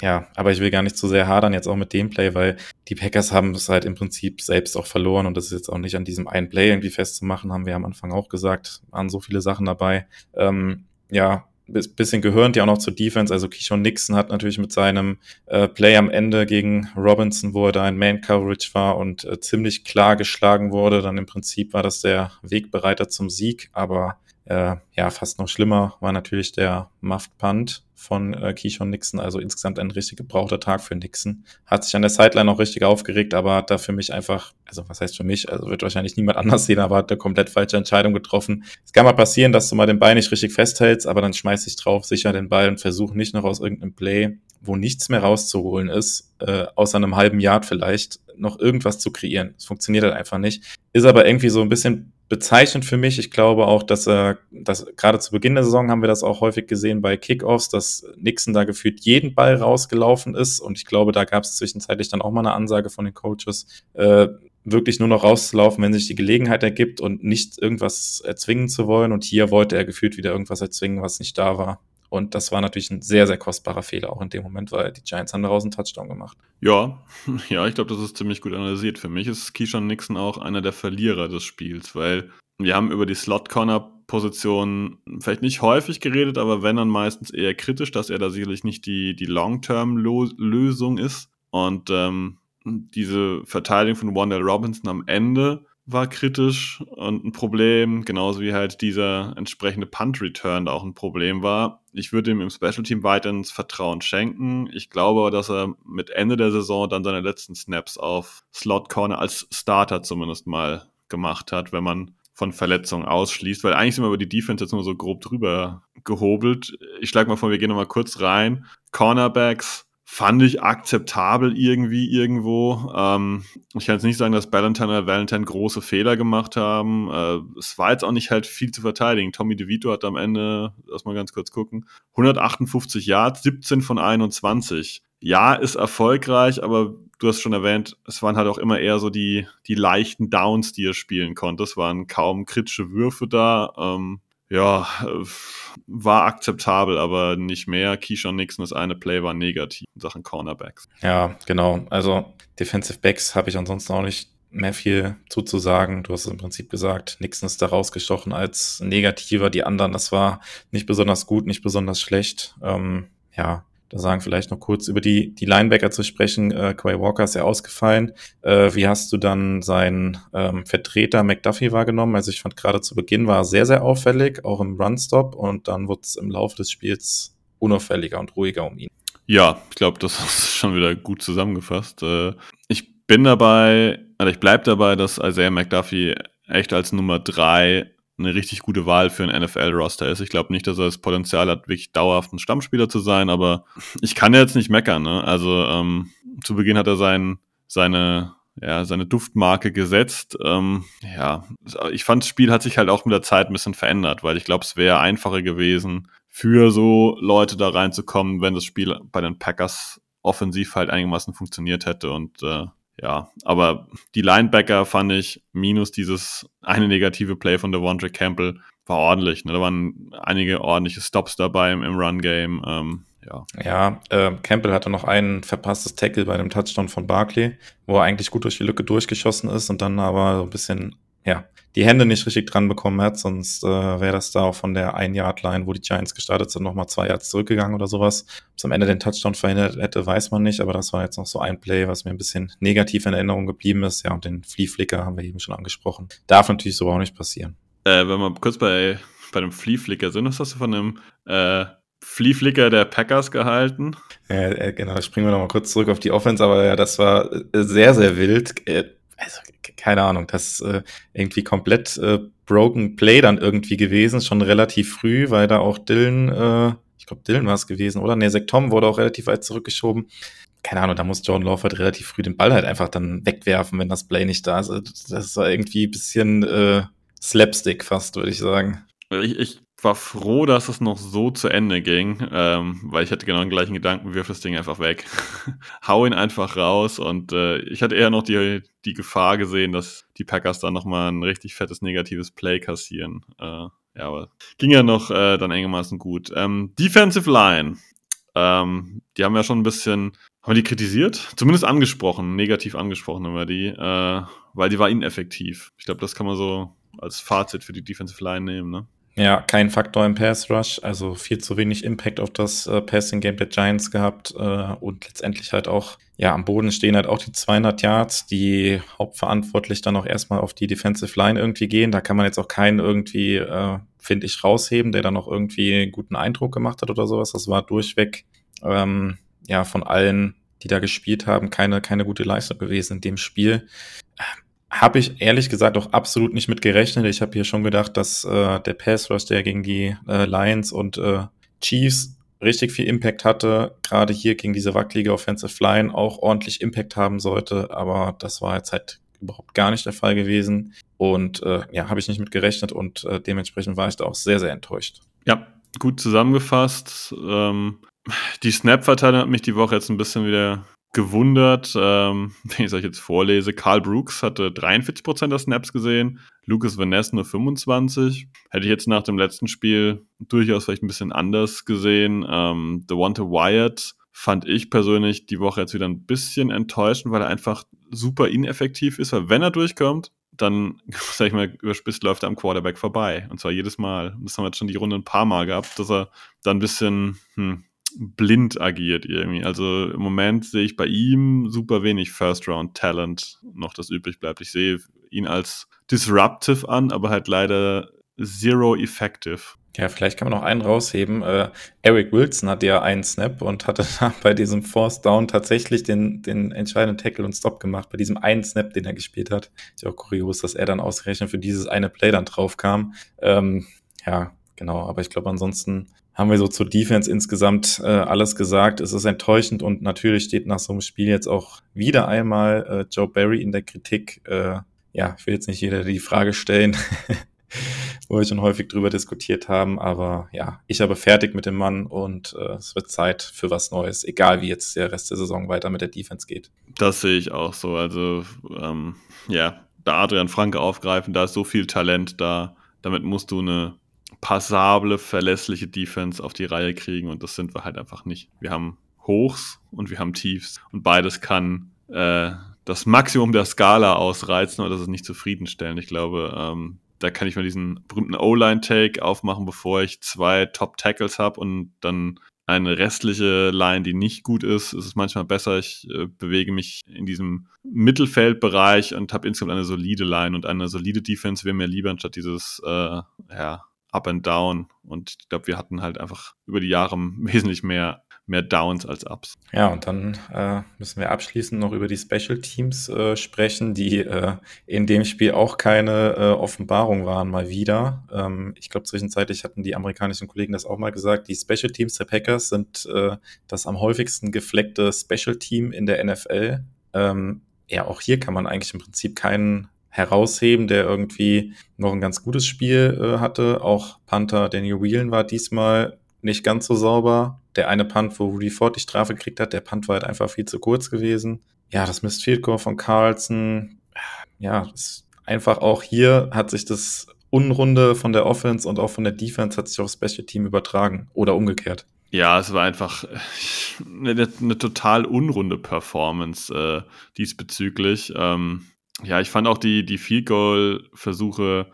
A: Ja, aber ich will gar nicht zu sehr hadern jetzt auch mit dem Play, weil die Packers haben es halt im Prinzip selbst auch verloren und das ist jetzt auch nicht an diesem einen Play irgendwie festzumachen, haben wir am Anfang auch gesagt, waren so viele Sachen dabei. Ähm, ja, bisschen gehörend ja auch noch zur Defense. Also Keyshawn Nixon hat natürlich mit seinem äh, Play am Ende gegen Robinson, wo er da in Man-Coverage war und äh, ziemlich klar geschlagen wurde, dann im Prinzip war das der Wegbereiter zum Sieg, aber äh, ja, fast noch schlimmer war natürlich der Muffed Punt von äh, Keyshawn Nixon, also insgesamt ein richtig gebrauchter Tag für Nixon. Hat sich an der Sideline auch richtig aufgeregt, aber hat da für mich einfach, also was heißt für mich, also wird wahrscheinlich niemand anders sehen, aber hat eine komplett falsche Entscheidung getroffen. Es kann mal passieren, dass du mal den Ball nicht richtig festhältst, aber dann schmeiß dich drauf, sicher den Ball und versuch nicht noch aus irgendeinem Play, wo nichts mehr rauszuholen ist, äh, außer einem halben Yard vielleicht, noch irgendwas zu kreieren. Es funktioniert halt einfach nicht. Ist aber irgendwie so ein bisschen bezeichnend für mich. Ich glaube auch, dass er, dass gerade zu Beginn der Saison haben wir das auch häufig gesehen bei Kickoffs, dass Nixon da gefühlt jeden Ball rausgelaufen ist. Und ich glaube, da gab es zwischenzeitlich dann auch mal eine Ansage von den Coaches, äh, wirklich nur noch rauszulaufen, wenn sich die Gelegenheit ergibt und nicht irgendwas erzwingen zu wollen. Und hier wollte er gefühlt wieder irgendwas erzwingen, was nicht da war. Und das war natürlich ein sehr, sehr kostbarer Fehler auch in dem Moment, weil die Giants haben daraus einen Touchdown gemacht.
B: Ja, ja, ich glaube, das ist ziemlich gut analysiert. Für mich ist Keyshawn Nixon auch einer der Verlierer des Spiels, weil wir haben über die Slot-Corner-Position vielleicht nicht häufig geredet, aber wenn dann meistens eher kritisch, dass er da sicherlich nicht die, die Long-Term-Lösung ist. Und ähm, diese Verteidigung von Wandell Robinson am Ende war kritisch und ein Problem, genauso wie halt dieser entsprechende Punt-Return da auch ein Problem war. Ich würde ihm im Special Team weiterhin Vertrauen schenken. Ich glaube aber, dass er mit Ende der Saison dann seine letzten Snaps auf Slot Corner als Starter zumindest mal gemacht hat, wenn man von Verletzungen ausschließt, weil eigentlich sind wir über die Defense jetzt nur so grob drüber gehobelt. Ich schlage mal vor, wir gehen nochmal kurz rein. Cornerbacks, fand ich akzeptabel irgendwie irgendwo. Ähm, ich kann jetzt nicht sagen, dass Valentine oder Valentine große Fehler gemacht haben. Äh, es war jetzt auch nicht halt viel zu verteidigen. Tommy DeVito hat am Ende, lass mal ganz kurz gucken, 158 Yards, 17 von 21. Ja, ist erfolgreich, aber du hast schon erwähnt, es waren halt auch immer eher so die, die leichten Downs, die er spielen konnte. Es waren kaum kritische Würfe da. Ähm, ja, war akzeptabel, aber nicht mehr. Keyshawn Nixon, das eine Play war negativ in Sachen Cornerbacks.
A: Ja, genau. Also Defensive Backs habe ich ansonsten auch nicht mehr viel zuzusagen. Du hast es im Prinzip gesagt, Nixon ist da rausgestochen als negativer. Die anderen, das war nicht besonders gut, nicht besonders schlecht. Ähm, ja, da sagen vielleicht noch kurz über die, die Linebacker zu sprechen. Äh, Quay Walker ist ja ausgefallen. Äh, wie hast du dann seinen ähm, Vertreter McDuffie wahrgenommen? Also ich fand gerade zu Beginn war er sehr, sehr auffällig, auch im Runstop und dann wurde es im Laufe des Spiels unauffälliger und ruhiger um ihn.
B: Ja, ich glaube, das ist schon wieder gut zusammengefasst. Äh, ich bin dabei, oder ich bleibe dabei, dass Isaiah McDuffie echt als Nummer drei eine richtig gute Wahl für ein NFL-Roster ist. Ich glaube nicht, dass er das Potenzial hat, wirklich dauerhaft ein Stammspieler zu sein, aber ich kann jetzt nicht meckern. Ne? Also ähm, zu Beginn hat er sein, seine, ja, seine Duftmarke gesetzt. Ähm, ja, ich fand, das Spiel hat sich halt auch mit der Zeit ein bisschen verändert, weil ich glaube, es wäre einfacher gewesen, für so Leute da reinzukommen, wenn das Spiel bei den Packers offensiv halt einigermaßen funktioniert hätte und äh, ja, aber die Linebacker fand ich, minus dieses eine negative Play von Devondre Campbell, war ordentlich. Ne? Da waren einige ordentliche Stops dabei im, im Run-Game. Ähm, ja,
A: ja äh, Campbell hatte noch ein verpasstes Tackle bei einem Touchdown von Barkley, wo er eigentlich gut durch die Lücke durchgeschossen ist und dann aber so ein bisschen ja, die Hände nicht richtig dran bekommen hat, sonst äh, wäre das da auch von der Ein-Yard-Line, wo die Giants gestartet sind, nochmal zwei Yards zurückgegangen oder sowas. Ob es am Ende den Touchdown verhindert hätte, weiß man nicht, aber das war jetzt noch so ein Play, was mir ein bisschen negativ in Erinnerung geblieben ist. Ja, und den Flea-Flicker haben wir eben schon angesprochen. Darf natürlich so auch nicht passieren.
B: Äh, wenn wir kurz bei, bei dem Flea-Flicker sind, was hast du von dem äh, Flea-Flicker der Packers gehalten?
A: Äh, genau, springen wir nochmal kurz zurück auf die Offense, aber ja, das war sehr, sehr wild. Äh, also keine Ahnung, das äh, irgendwie komplett äh, broken Play dann irgendwie gewesen, schon relativ früh, weil da auch Dylan, äh, ich glaube Dylan war es gewesen, oder? Nee, Zach Tom wurde auch relativ weit zurückgeschoben. Keine Ahnung, da muss Jordan Love halt relativ früh den Ball halt einfach dann wegwerfen, wenn das Play nicht da ist. Also, das war irgendwie ein bisschen äh, Slapstick fast, würde ich sagen.
B: Ich, ich war froh, dass es noch so zu Ende ging, ähm, weil ich hatte genau den gleichen Gedanken, wirf das Ding einfach weg. Hau ihn einfach raus und äh, ich hatte eher noch die, die Gefahr gesehen, dass die Packers dann nochmal ein richtig fettes negatives Play kassieren. Äh, ja, aber ging ja noch äh, dann einigermaßen gut. Ähm, Defensive Line. Ähm, die haben ja schon ein bisschen, haben wir die kritisiert? Zumindest angesprochen, negativ angesprochen haben wir die, äh, weil die war ineffektiv. Ich glaube, das kann man so als Fazit für die Defensive Line nehmen, ne?
A: Ja, kein Faktor im Pass Rush, also viel zu wenig Impact auf das äh, Passing Game der Giants gehabt äh, und letztendlich halt auch, ja, am Boden stehen halt auch die 200 Yards, die hauptverantwortlich dann auch erstmal auf die Defensive Line irgendwie gehen. Da kann man jetzt auch keinen irgendwie, äh, finde ich, rausheben, der dann noch irgendwie einen guten Eindruck gemacht hat oder sowas. Das war durchweg, ähm, ja, von allen, die da gespielt haben, keine, keine gute Leistung gewesen in dem Spiel habe ich ehrlich gesagt auch absolut nicht mit gerechnet. Ich habe hier schon gedacht, dass äh, der Pass Rush, der gegen die äh, Lions und äh, Chiefs richtig viel Impact hatte, gerade hier gegen diese wackelige Offensive Line auch ordentlich Impact haben sollte, aber das war jetzt halt überhaupt gar nicht der Fall gewesen und äh, ja, habe ich nicht mit gerechnet und äh, dementsprechend war ich da auch sehr, sehr enttäuscht.
B: Ja, gut zusammengefasst. Ähm, die Snap-Verteilung hat mich die Woche jetzt ein bisschen wieder gewundert, ähm, wenn ich es euch jetzt vorlese. Carl Brooks hatte 43% der Snaps gesehen, Lucas Van Ness nur 25. Hätte ich jetzt nach dem letzten Spiel durchaus vielleicht ein bisschen anders gesehen. Ähm, Devonta Wyatt fand ich persönlich die Woche jetzt wieder ein bisschen enttäuschend, weil er einfach super ineffektiv ist, weil wenn er durchkommt, dann, sag ich mal, überspitzt läuft er am Quarterback vorbei. Und zwar jedes Mal. Das haben wir jetzt schon die Runde ein paar Mal gehabt, dass er dann ein bisschen, hm, blind agiert irgendwie. Also im Moment sehe ich bei ihm super wenig First-Round-Talent noch, das übrig bleibt. Ich sehe ihn als disruptive an, aber halt leider zero effective.
A: Ja, vielleicht kann man noch einen rausheben. Äh, Eric Wilson hatte ja einen Snap und hatte da bei diesem Force Down tatsächlich den, den entscheidenden Tackle und Stop gemacht, bei diesem einen Snap, den er gespielt hat. Ist ja auch kurios, dass er dann ausgerechnet für dieses eine Play dann drauf kam. Ähm, ja, genau, aber ich glaube ansonsten haben wir so zur Defense insgesamt äh, alles gesagt. Es ist enttäuschend und natürlich steht nach so einem Spiel jetzt auch wieder einmal äh, Joe Barry in der Kritik. Äh, ja, ich will jetzt nicht jeder die Frage stellen, wo wir schon häufig drüber diskutiert haben, aber ja, ich habe fertig mit dem Mann und äh, es wird Zeit für was Neues, egal wie jetzt der Rest der Saison weiter mit der Defense geht.
B: Das sehe ich auch so. Also ähm, ja, da Adrian Franke aufgreifen, da ist so viel Talent da. Damit musst du eine passable, verlässliche Defense auf die Reihe kriegen und das sind wir halt einfach nicht. Wir haben Hochs und wir haben Tiefs und beides kann äh, das Maximum der Skala ausreizen oder das ist nicht zufriedenstellen. Ich glaube, ähm, da kann ich mal diesen berühmten O-Line-Take aufmachen, bevor ich zwei Top-Tackles habe und dann eine restliche Line, die nicht gut ist. Es ist manchmal besser, ich äh, bewege mich in diesem Mittelfeldbereich und habe insgesamt eine solide Line und eine solide Defense wäre mir lieber anstatt dieses äh, ja, Up and Down. Und ich glaube, wir hatten halt einfach über die Jahre wesentlich mehr mehr Downs als Ups.
A: Ja, und dann äh, müssen wir abschließend noch über die Special Teams äh, sprechen, die äh, in dem Spiel auch keine äh, Offenbarung waren, mal wieder. Ähm, ich glaube, zwischenzeitlich hatten die amerikanischen Kollegen das auch mal gesagt. Die Special Teams der Packers sind äh, das am häufigsten gefleckte Special Team in der NFL. Ähm, ja, auch hier kann man eigentlich im Prinzip keinen herausheben, der irgendwie noch ein ganz gutes Spiel äh, hatte. Auch Panther Daniel Whelan war diesmal nicht ganz so sauber. Der eine Punt, wo Rudy Ford die Strafe gekriegt hat, der Punt war halt einfach viel zu kurz gewesen. Ja, das Missed Field Goal von Carlson. Ja, ist einfach auch hier hat sich das Unrunde von der Offense und auch von der Defense hat sich aufs Special Team übertragen oder umgekehrt.
B: Ja, es war einfach eine, eine total unrunde Performance äh, diesbezüglich. Ähm, ja, ich fand auch die, die Field Goal Versuche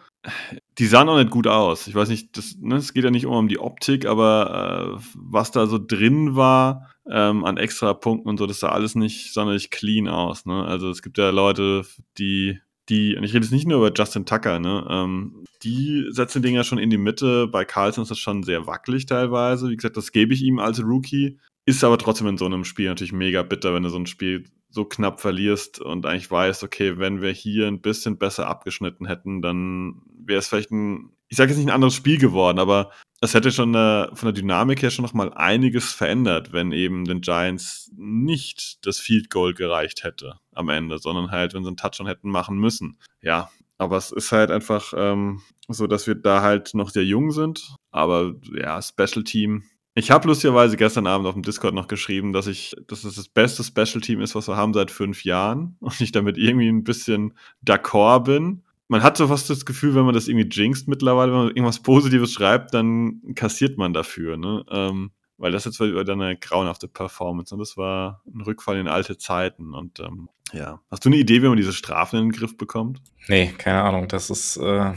B: die sahen auch nicht gut aus. Ich weiß nicht, das, ne, es geht ja nicht immer um die Optik, aber äh, was da so drin war ähm, an extra Punkten und so, das sah alles nicht sonderlich clean aus. Ne? Also es gibt ja Leute, die, die, und ich rede jetzt nicht nur über Justin Tucker, ne, ähm, die setzen Dinge ja schon in die Mitte. Bei Carlson ist das schon sehr wackelig teilweise. Wie gesagt, das gebe ich ihm als Rookie. Ist aber trotzdem in so einem Spiel natürlich mega bitter, wenn du so ein Spiel so knapp verlierst und eigentlich weißt, okay, wenn wir hier ein bisschen besser abgeschnitten hätten, dann wäre es vielleicht ein, ich sage jetzt nicht ein anderes Spiel geworden, aber es hätte schon eine, von der Dynamik her schon nochmal einiges verändert, wenn eben den Giants nicht das Field Goal gereicht hätte am Ende, sondern halt, wenn sie einen Touchdown hätten machen müssen. Ja, aber es ist halt einfach ähm, so, dass wir da halt noch sehr jung sind. Aber ja, Special Team ich habe lustigerweise gestern Abend auf dem Discord noch geschrieben, dass ich, dass es das beste Special Team ist, was wir haben seit fünf Jahren und ich damit irgendwie ein bisschen d'accord bin. Man hat so fast das Gefühl, wenn man das irgendwie jinxt mittlerweile, wenn man irgendwas Positives schreibt, dann kassiert man dafür, ne? Ähm, weil das jetzt war eine grauenhafte Performance und das war ein Rückfall in alte Zeiten und ähm, ja. Hast du eine Idee, wie man diese Strafen in den Griff bekommt?
A: Nee, keine Ahnung. Das ist, äh, ja,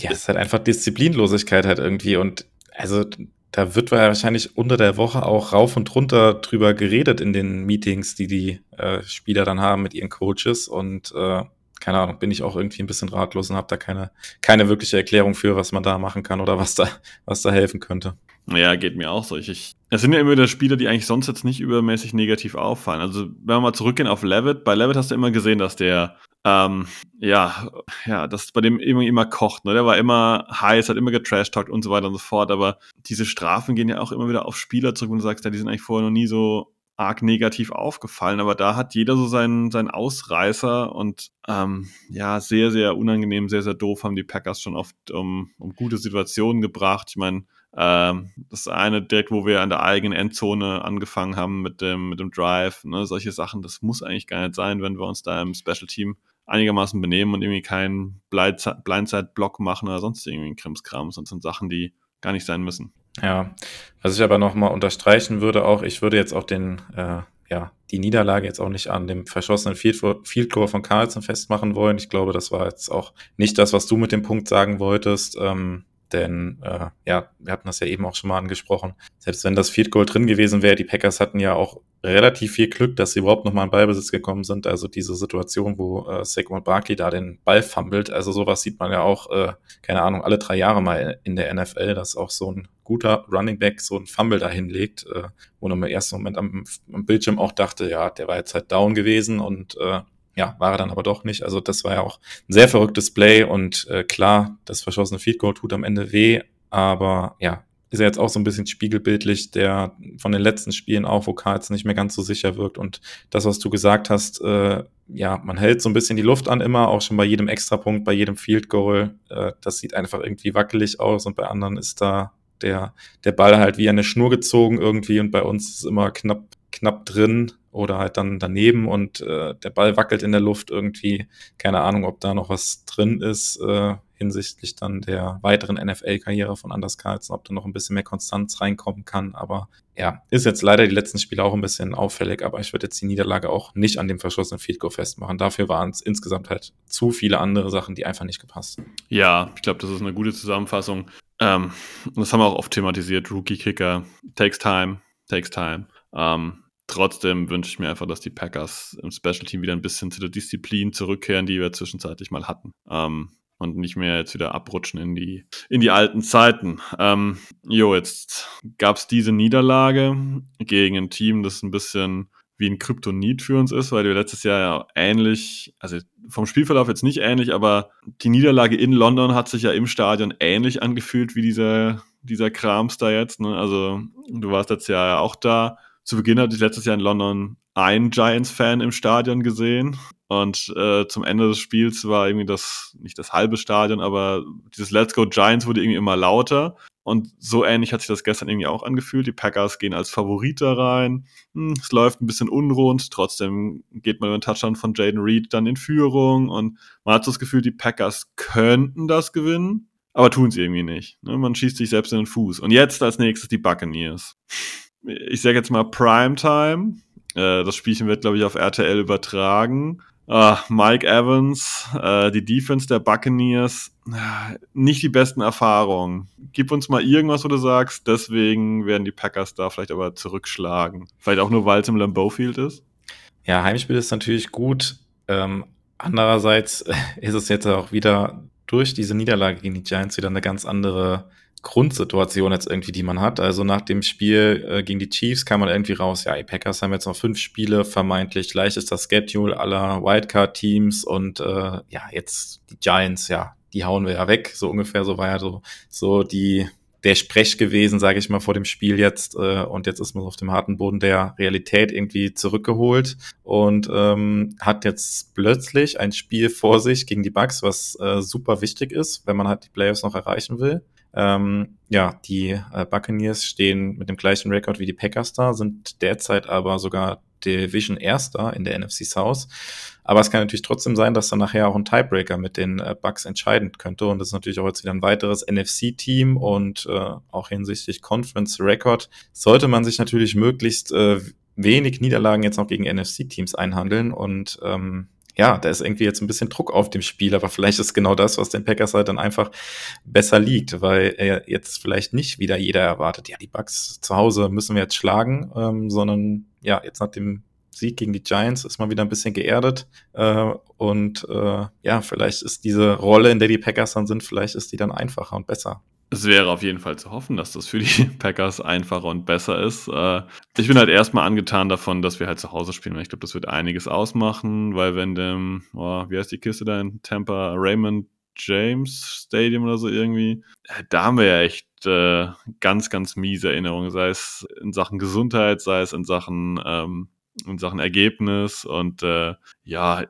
A: das ist halt einfach Disziplinlosigkeit halt irgendwie und also da wird wahrscheinlich unter der Woche auch rauf und runter drüber geredet in den Meetings, die die äh, Spieler dann haben mit ihren Coaches und äh, keine Ahnung, bin ich auch irgendwie ein bisschen ratlos und habe da keine, keine wirkliche Erklärung für, was man da machen kann oder was da, was da helfen könnte.
B: Ja, geht mir auch so. Ich, ich, es sind ja immer wieder Spieler, die eigentlich sonst jetzt nicht übermäßig negativ auffallen. Also, wenn wir mal zurückgehen auf Levitt, bei Levitt hast du immer gesehen, dass der, ähm, ja, ja, dass bei dem immer, immer kocht, ne? Der war immer heiß, hat immer getrashtalkt und so weiter und so fort. Aber diese Strafen gehen ja auch immer wieder auf Spieler zurück, und du sagst, ja, die sind eigentlich vorher noch nie so arg negativ aufgefallen, aber da hat jeder so seinen, seinen Ausreißer und ähm, ja, sehr, sehr unangenehm, sehr, sehr doof haben die Packers schon oft um, um gute Situationen gebracht. Ich meine, ähm, das eine direkt, wo wir an der eigenen Endzone angefangen haben mit dem, mit dem Drive, ne, solche Sachen, das muss eigentlich gar nicht sein, wenn wir uns da im Special Team einigermaßen benehmen und irgendwie keinen Blindside-Block machen oder sonst irgendwie ein Krimskram. Das sind Sachen, die gar nicht sein müssen.
A: Ja, was ich aber nochmal unterstreichen würde auch, ich würde jetzt auch den, äh, ja, die Niederlage jetzt auch nicht an dem verschossenen Field, Goal von Carlson festmachen wollen. Ich glaube, das war jetzt auch nicht das, was du mit dem Punkt sagen wolltest. Ähm, denn äh, ja, wir hatten das ja eben auch schon mal angesprochen. Selbst wenn das Field Goal drin gewesen wäre, die Packers hatten ja auch relativ viel Glück, dass sie überhaupt nochmal in Ballbesitz gekommen sind. Also diese Situation, wo äh, Saquon Barkley da den Ball fummelt. Also sowas sieht man ja auch, äh, keine Ahnung, alle drei Jahre mal in der NFL, dass auch so ein guter Running Back so ein Fumble dahin legt, äh, wo man im ersten Moment am, am Bildschirm auch dachte, ja, der war jetzt halt down gewesen und äh, ja, war er dann aber doch nicht. Also das war ja auch ein sehr verrücktes Play und äh, klar, das verschossene Feed Goal tut am Ende weh, aber ja, ist ja jetzt auch so ein bisschen spiegelbildlich der von den letzten Spielen auch, wo Karls nicht mehr ganz so sicher wirkt und das, was du gesagt hast, äh, ja, man hält so ein bisschen die Luft an immer, auch schon bei jedem Extrapunkt, bei jedem Field Goal, äh, das sieht einfach irgendwie wackelig aus und bei anderen ist da der, der Ball halt wie eine Schnur gezogen irgendwie und bei uns ist immer knapp knapp drin oder halt dann daneben und äh, der Ball wackelt in der Luft irgendwie. Keine Ahnung, ob da noch was drin ist äh, hinsichtlich dann der weiteren NFL-Karriere von Anders Carlson, ob da noch ein bisschen mehr Konstanz reinkommen kann. Aber ja, ist jetzt leider die letzten Spiele auch ein bisschen auffällig, aber ich würde jetzt die Niederlage auch nicht an dem verschossenen Field Goal festmachen. Dafür waren es insgesamt halt zu viele andere Sachen, die einfach nicht gepasst haben.
B: Ja, ich glaube, das ist eine gute Zusammenfassung. Ähm, das haben wir auch oft thematisiert. Rookie-Kicker takes time, takes time. Ähm, trotzdem wünsche ich mir einfach, dass die Packers im Special Team wieder ein bisschen zu der Disziplin zurückkehren, die wir zwischenzeitlich mal hatten. Ähm, und nicht mehr jetzt wieder abrutschen in die, in die alten Zeiten. Ähm, jo, jetzt gab es diese Niederlage gegen ein Team, das ein bisschen wie ein Kryptonit für uns ist, weil wir letztes Jahr ja ähnlich, also vom Spielverlauf jetzt nicht ähnlich, aber die Niederlage in London hat sich ja im Stadion ähnlich angefühlt wie dieser, dieser Krams da jetzt. Ne? Also du warst letztes Jahr ja auch da. Zu Beginn hatte ich letztes Jahr in London einen Giants-Fan im Stadion gesehen. Und äh, zum Ende des Spiels war irgendwie das, nicht das halbe Stadion, aber dieses Let's Go Giants wurde irgendwie immer lauter. Und so ähnlich hat sich das gestern irgendwie auch angefühlt. Die Packers gehen als Favorit da rein. Hm, es läuft ein bisschen unrund. Trotzdem geht man über den Touchdown von Jaden Reed dann in Führung. Und man hat so das Gefühl, die Packers könnten das gewinnen, aber tun es irgendwie nicht. Ne? Man schießt sich selbst in den Fuß. Und jetzt als nächstes die Buccaneers. Ich sage jetzt mal Primetime. Äh, das Spielchen wird, glaube ich, auf RTL übertragen. Uh, Mike Evans, uh, die Defense der Buccaneers, uh, nicht die besten Erfahrungen. Gib uns mal irgendwas, wo du sagst, deswegen werden die Packers da vielleicht aber zurückschlagen. Vielleicht auch nur, weil es im Lambeau Field ist?
A: Ja, Heimspiel ist natürlich gut. Ähm, andererseits ist es jetzt auch wieder durch diese Niederlage gegen die Giants wieder eine ganz andere Grundsituation jetzt irgendwie, die man hat. Also nach dem Spiel äh, gegen die Chiefs kam man irgendwie raus, ja, die Packers haben jetzt noch fünf Spiele, vermeintlich leicht ist das Schedule aller Wildcard-Teams und äh, ja, jetzt die Giants, ja, die hauen wir ja weg, so ungefähr, so war ja so, so die, der Sprech gewesen, sage ich mal, vor dem Spiel jetzt. Äh, und jetzt ist man auf dem harten Boden der Realität irgendwie zurückgeholt und ähm, hat jetzt plötzlich ein Spiel vor sich gegen die Bucks, was äh, super wichtig ist, wenn man halt die Playoffs noch erreichen will. Ähm, ja, die äh, Buccaneers stehen mit dem gleichen Rekord wie die Packers da, sind derzeit aber sogar Division Erster in der NFC South. Aber es kann natürlich trotzdem sein, dass dann nachher auch ein Tiebreaker mit den äh, Bucks entscheiden könnte. Und das ist natürlich auch jetzt wieder ein weiteres NFC-Team und äh, auch hinsichtlich Conference Record sollte man sich natürlich möglichst äh, wenig Niederlagen jetzt noch gegen NFC-Teams einhandeln. Und ähm, ja, da ist irgendwie jetzt ein bisschen Druck auf dem Spiel, aber vielleicht ist genau das, was den Packers halt dann einfach besser liegt, weil er jetzt vielleicht nicht wieder jeder erwartet, ja, die Bucks zu Hause müssen wir jetzt schlagen, ähm, sondern ja, jetzt nach dem Sieg gegen die Giants ist man wieder ein bisschen geerdet äh, und äh, ja, vielleicht ist diese Rolle, in der die Packers dann sind, vielleicht ist die dann einfacher und besser.
B: Es wäre auf jeden Fall zu hoffen, dass das für die Packers einfacher und besser ist. Äh, ich bin halt erstmal angetan davon, dass wir halt zu Hause spielen. Ich glaube, das wird einiges ausmachen, weil wenn dem, oh, wie heißt die Kiste da in Tampa, Raymond James Stadium oder so irgendwie, äh, da haben wir ja echt äh, ganz, ganz miese Erinnerungen, sei es in Sachen Gesundheit, sei es in Sachen, ähm, in Sachen Ergebnis und äh, ja,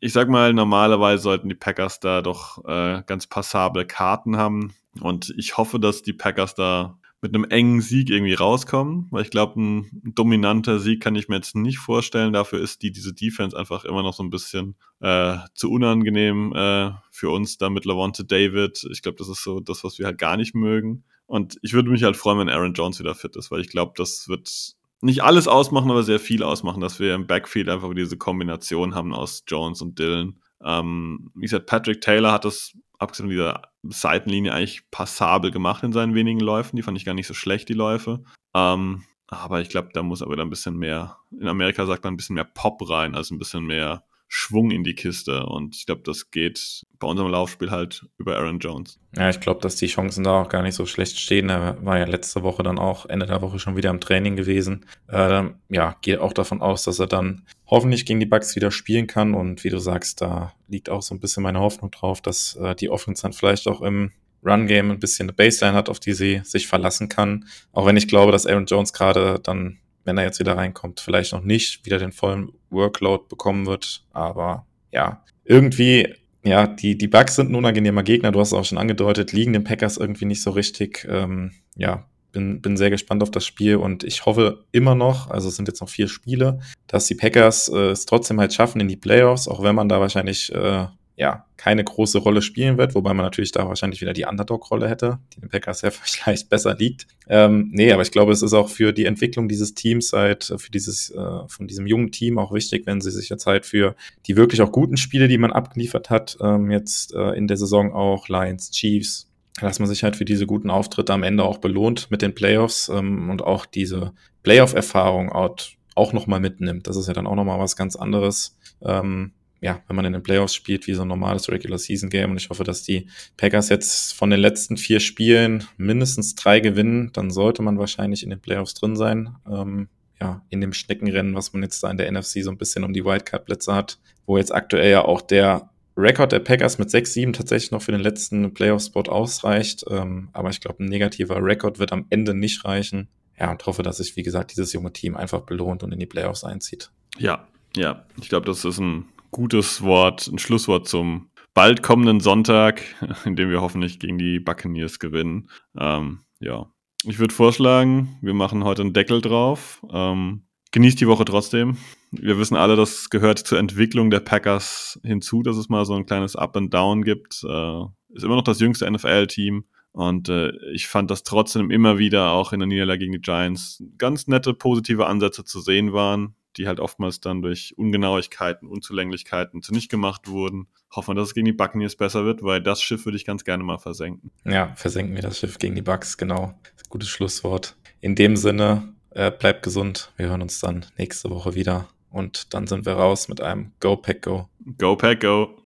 B: ich sag mal, normalerweise sollten die Packers da doch äh, ganz passable Karten haben. Und ich hoffe, dass die Packers da mit einem engen Sieg irgendwie rauskommen, weil ich glaube, ein dominanter Sieg kann ich mir jetzt nicht vorstellen. Dafür ist die, diese Defense einfach immer noch so ein bisschen äh, zu unangenehm äh, für uns da mit Lavonte David. Ich glaube, das ist so das, was wir halt gar nicht mögen. Und ich würde mich halt freuen, wenn Aaron Jones wieder fit ist, weil ich glaube, das wird nicht alles ausmachen, aber sehr viel ausmachen, dass wir im Backfield einfach diese Kombination haben aus Jones und Dylan. Ähm, wie gesagt, Patrick Taylor hat das abgesehen von dieser Seitenlinie eigentlich passabel gemacht in seinen wenigen Läufen. Die fand ich gar nicht so schlecht, die Läufe. Ähm, aber ich glaube, da muss aber da ein bisschen mehr, in Amerika sagt man ein bisschen mehr Pop rein, also ein bisschen mehr Schwung in die Kiste. Und ich glaube, das geht bei unserem Laufspiel halt über Aaron Jones.
A: Ja, ich glaube, dass die Chancen da auch gar nicht so schlecht stehen. Er war ja letzte Woche dann auch, Ende der Woche schon wieder im Training gewesen. Äh, ja, geht auch davon aus, dass er dann hoffentlich gegen die Bucks wieder spielen kann. Und wie du sagst, da liegt auch so ein bisschen meine Hoffnung drauf, dass äh, die Offense dann vielleicht auch im Run-Game ein bisschen eine Baseline hat, auf die sie sich verlassen kann. Auch wenn ich glaube, dass Aaron Jones gerade dann wenn er jetzt wieder reinkommt, vielleicht noch nicht wieder den vollen Workload bekommen wird. Aber ja, irgendwie, ja, die, die Bugs sind ein unangenehmer Gegner. Du hast es auch schon angedeutet, liegen den Packers irgendwie nicht so richtig. Ähm, ja, bin, bin sehr gespannt auf das Spiel und ich hoffe immer noch, also es sind jetzt noch vier Spiele, dass die Packers äh, es trotzdem halt schaffen in die Playoffs, auch wenn man da wahrscheinlich äh, ja, keine große Rolle spielen wird, wobei man natürlich da wahrscheinlich wieder die Underdog-Rolle hätte, die den Packers ja vielleicht besser liegt. Ähm, nee, aber ich glaube, es ist auch für die Entwicklung dieses Teams halt, für dieses, äh, von diesem jungen Team auch wichtig, wenn sie sich jetzt halt für die wirklich auch guten Spiele, die man abgeliefert hat, ähm, jetzt äh, in der Saison auch Lions, Chiefs, dass man sich halt für diese guten Auftritte am Ende auch belohnt mit den Playoffs ähm, und auch diese Playoff-Erfahrung auch, auch nochmal mitnimmt. Das ist ja dann auch nochmal was ganz anderes. Ähm, ja, wenn man in den Playoffs spielt, wie so ein normales Regular Season Game. Und ich hoffe, dass die Packers jetzt von den letzten vier Spielen mindestens drei gewinnen. Dann sollte man wahrscheinlich in den Playoffs drin sein. Ähm, ja, in dem Schneckenrennen, was man jetzt da in der NFC so ein bisschen um die Wildcard-Plätze hat, wo jetzt aktuell ja auch der Rekord der Packers mit 6-7 tatsächlich noch für den letzten Playoff-Spot ausreicht. Ähm, aber ich glaube, ein negativer Rekord wird am Ende nicht reichen. Ja, und hoffe, dass sich, wie gesagt, dieses junge Team einfach belohnt und in die Playoffs einzieht.
B: Ja, ja. Ich glaube, das ist ein gutes Wort, ein Schlusswort zum bald kommenden Sonntag, in dem wir hoffentlich gegen die Buccaneers gewinnen. Ähm, ja, ich würde vorschlagen, wir machen heute einen Deckel drauf. Ähm, genießt die Woche trotzdem. Wir wissen alle, das gehört zur Entwicklung der Packers hinzu, dass es mal so ein kleines Up and Down gibt. Äh, ist immer noch das jüngste NFL-Team. Und äh, ich fand, dass trotzdem immer wieder auch in der Niederlage gegen die Giants ganz nette, positive Ansätze zu sehen waren die halt oftmals dann durch Ungenauigkeiten, Unzulänglichkeiten zunichte gemacht wurden. Hoffen wir, dass es gegen die Buccaneers besser wird, weil das Schiff würde ich ganz gerne mal versenken.
A: Ja, versenken wir das Schiff gegen die Bucks, genau. Gutes Schlusswort. In dem Sinne, äh, bleibt gesund. Wir hören uns dann nächste Woche wieder. Und dann sind wir raus mit einem Go Pack Go.
B: Go Pack Go.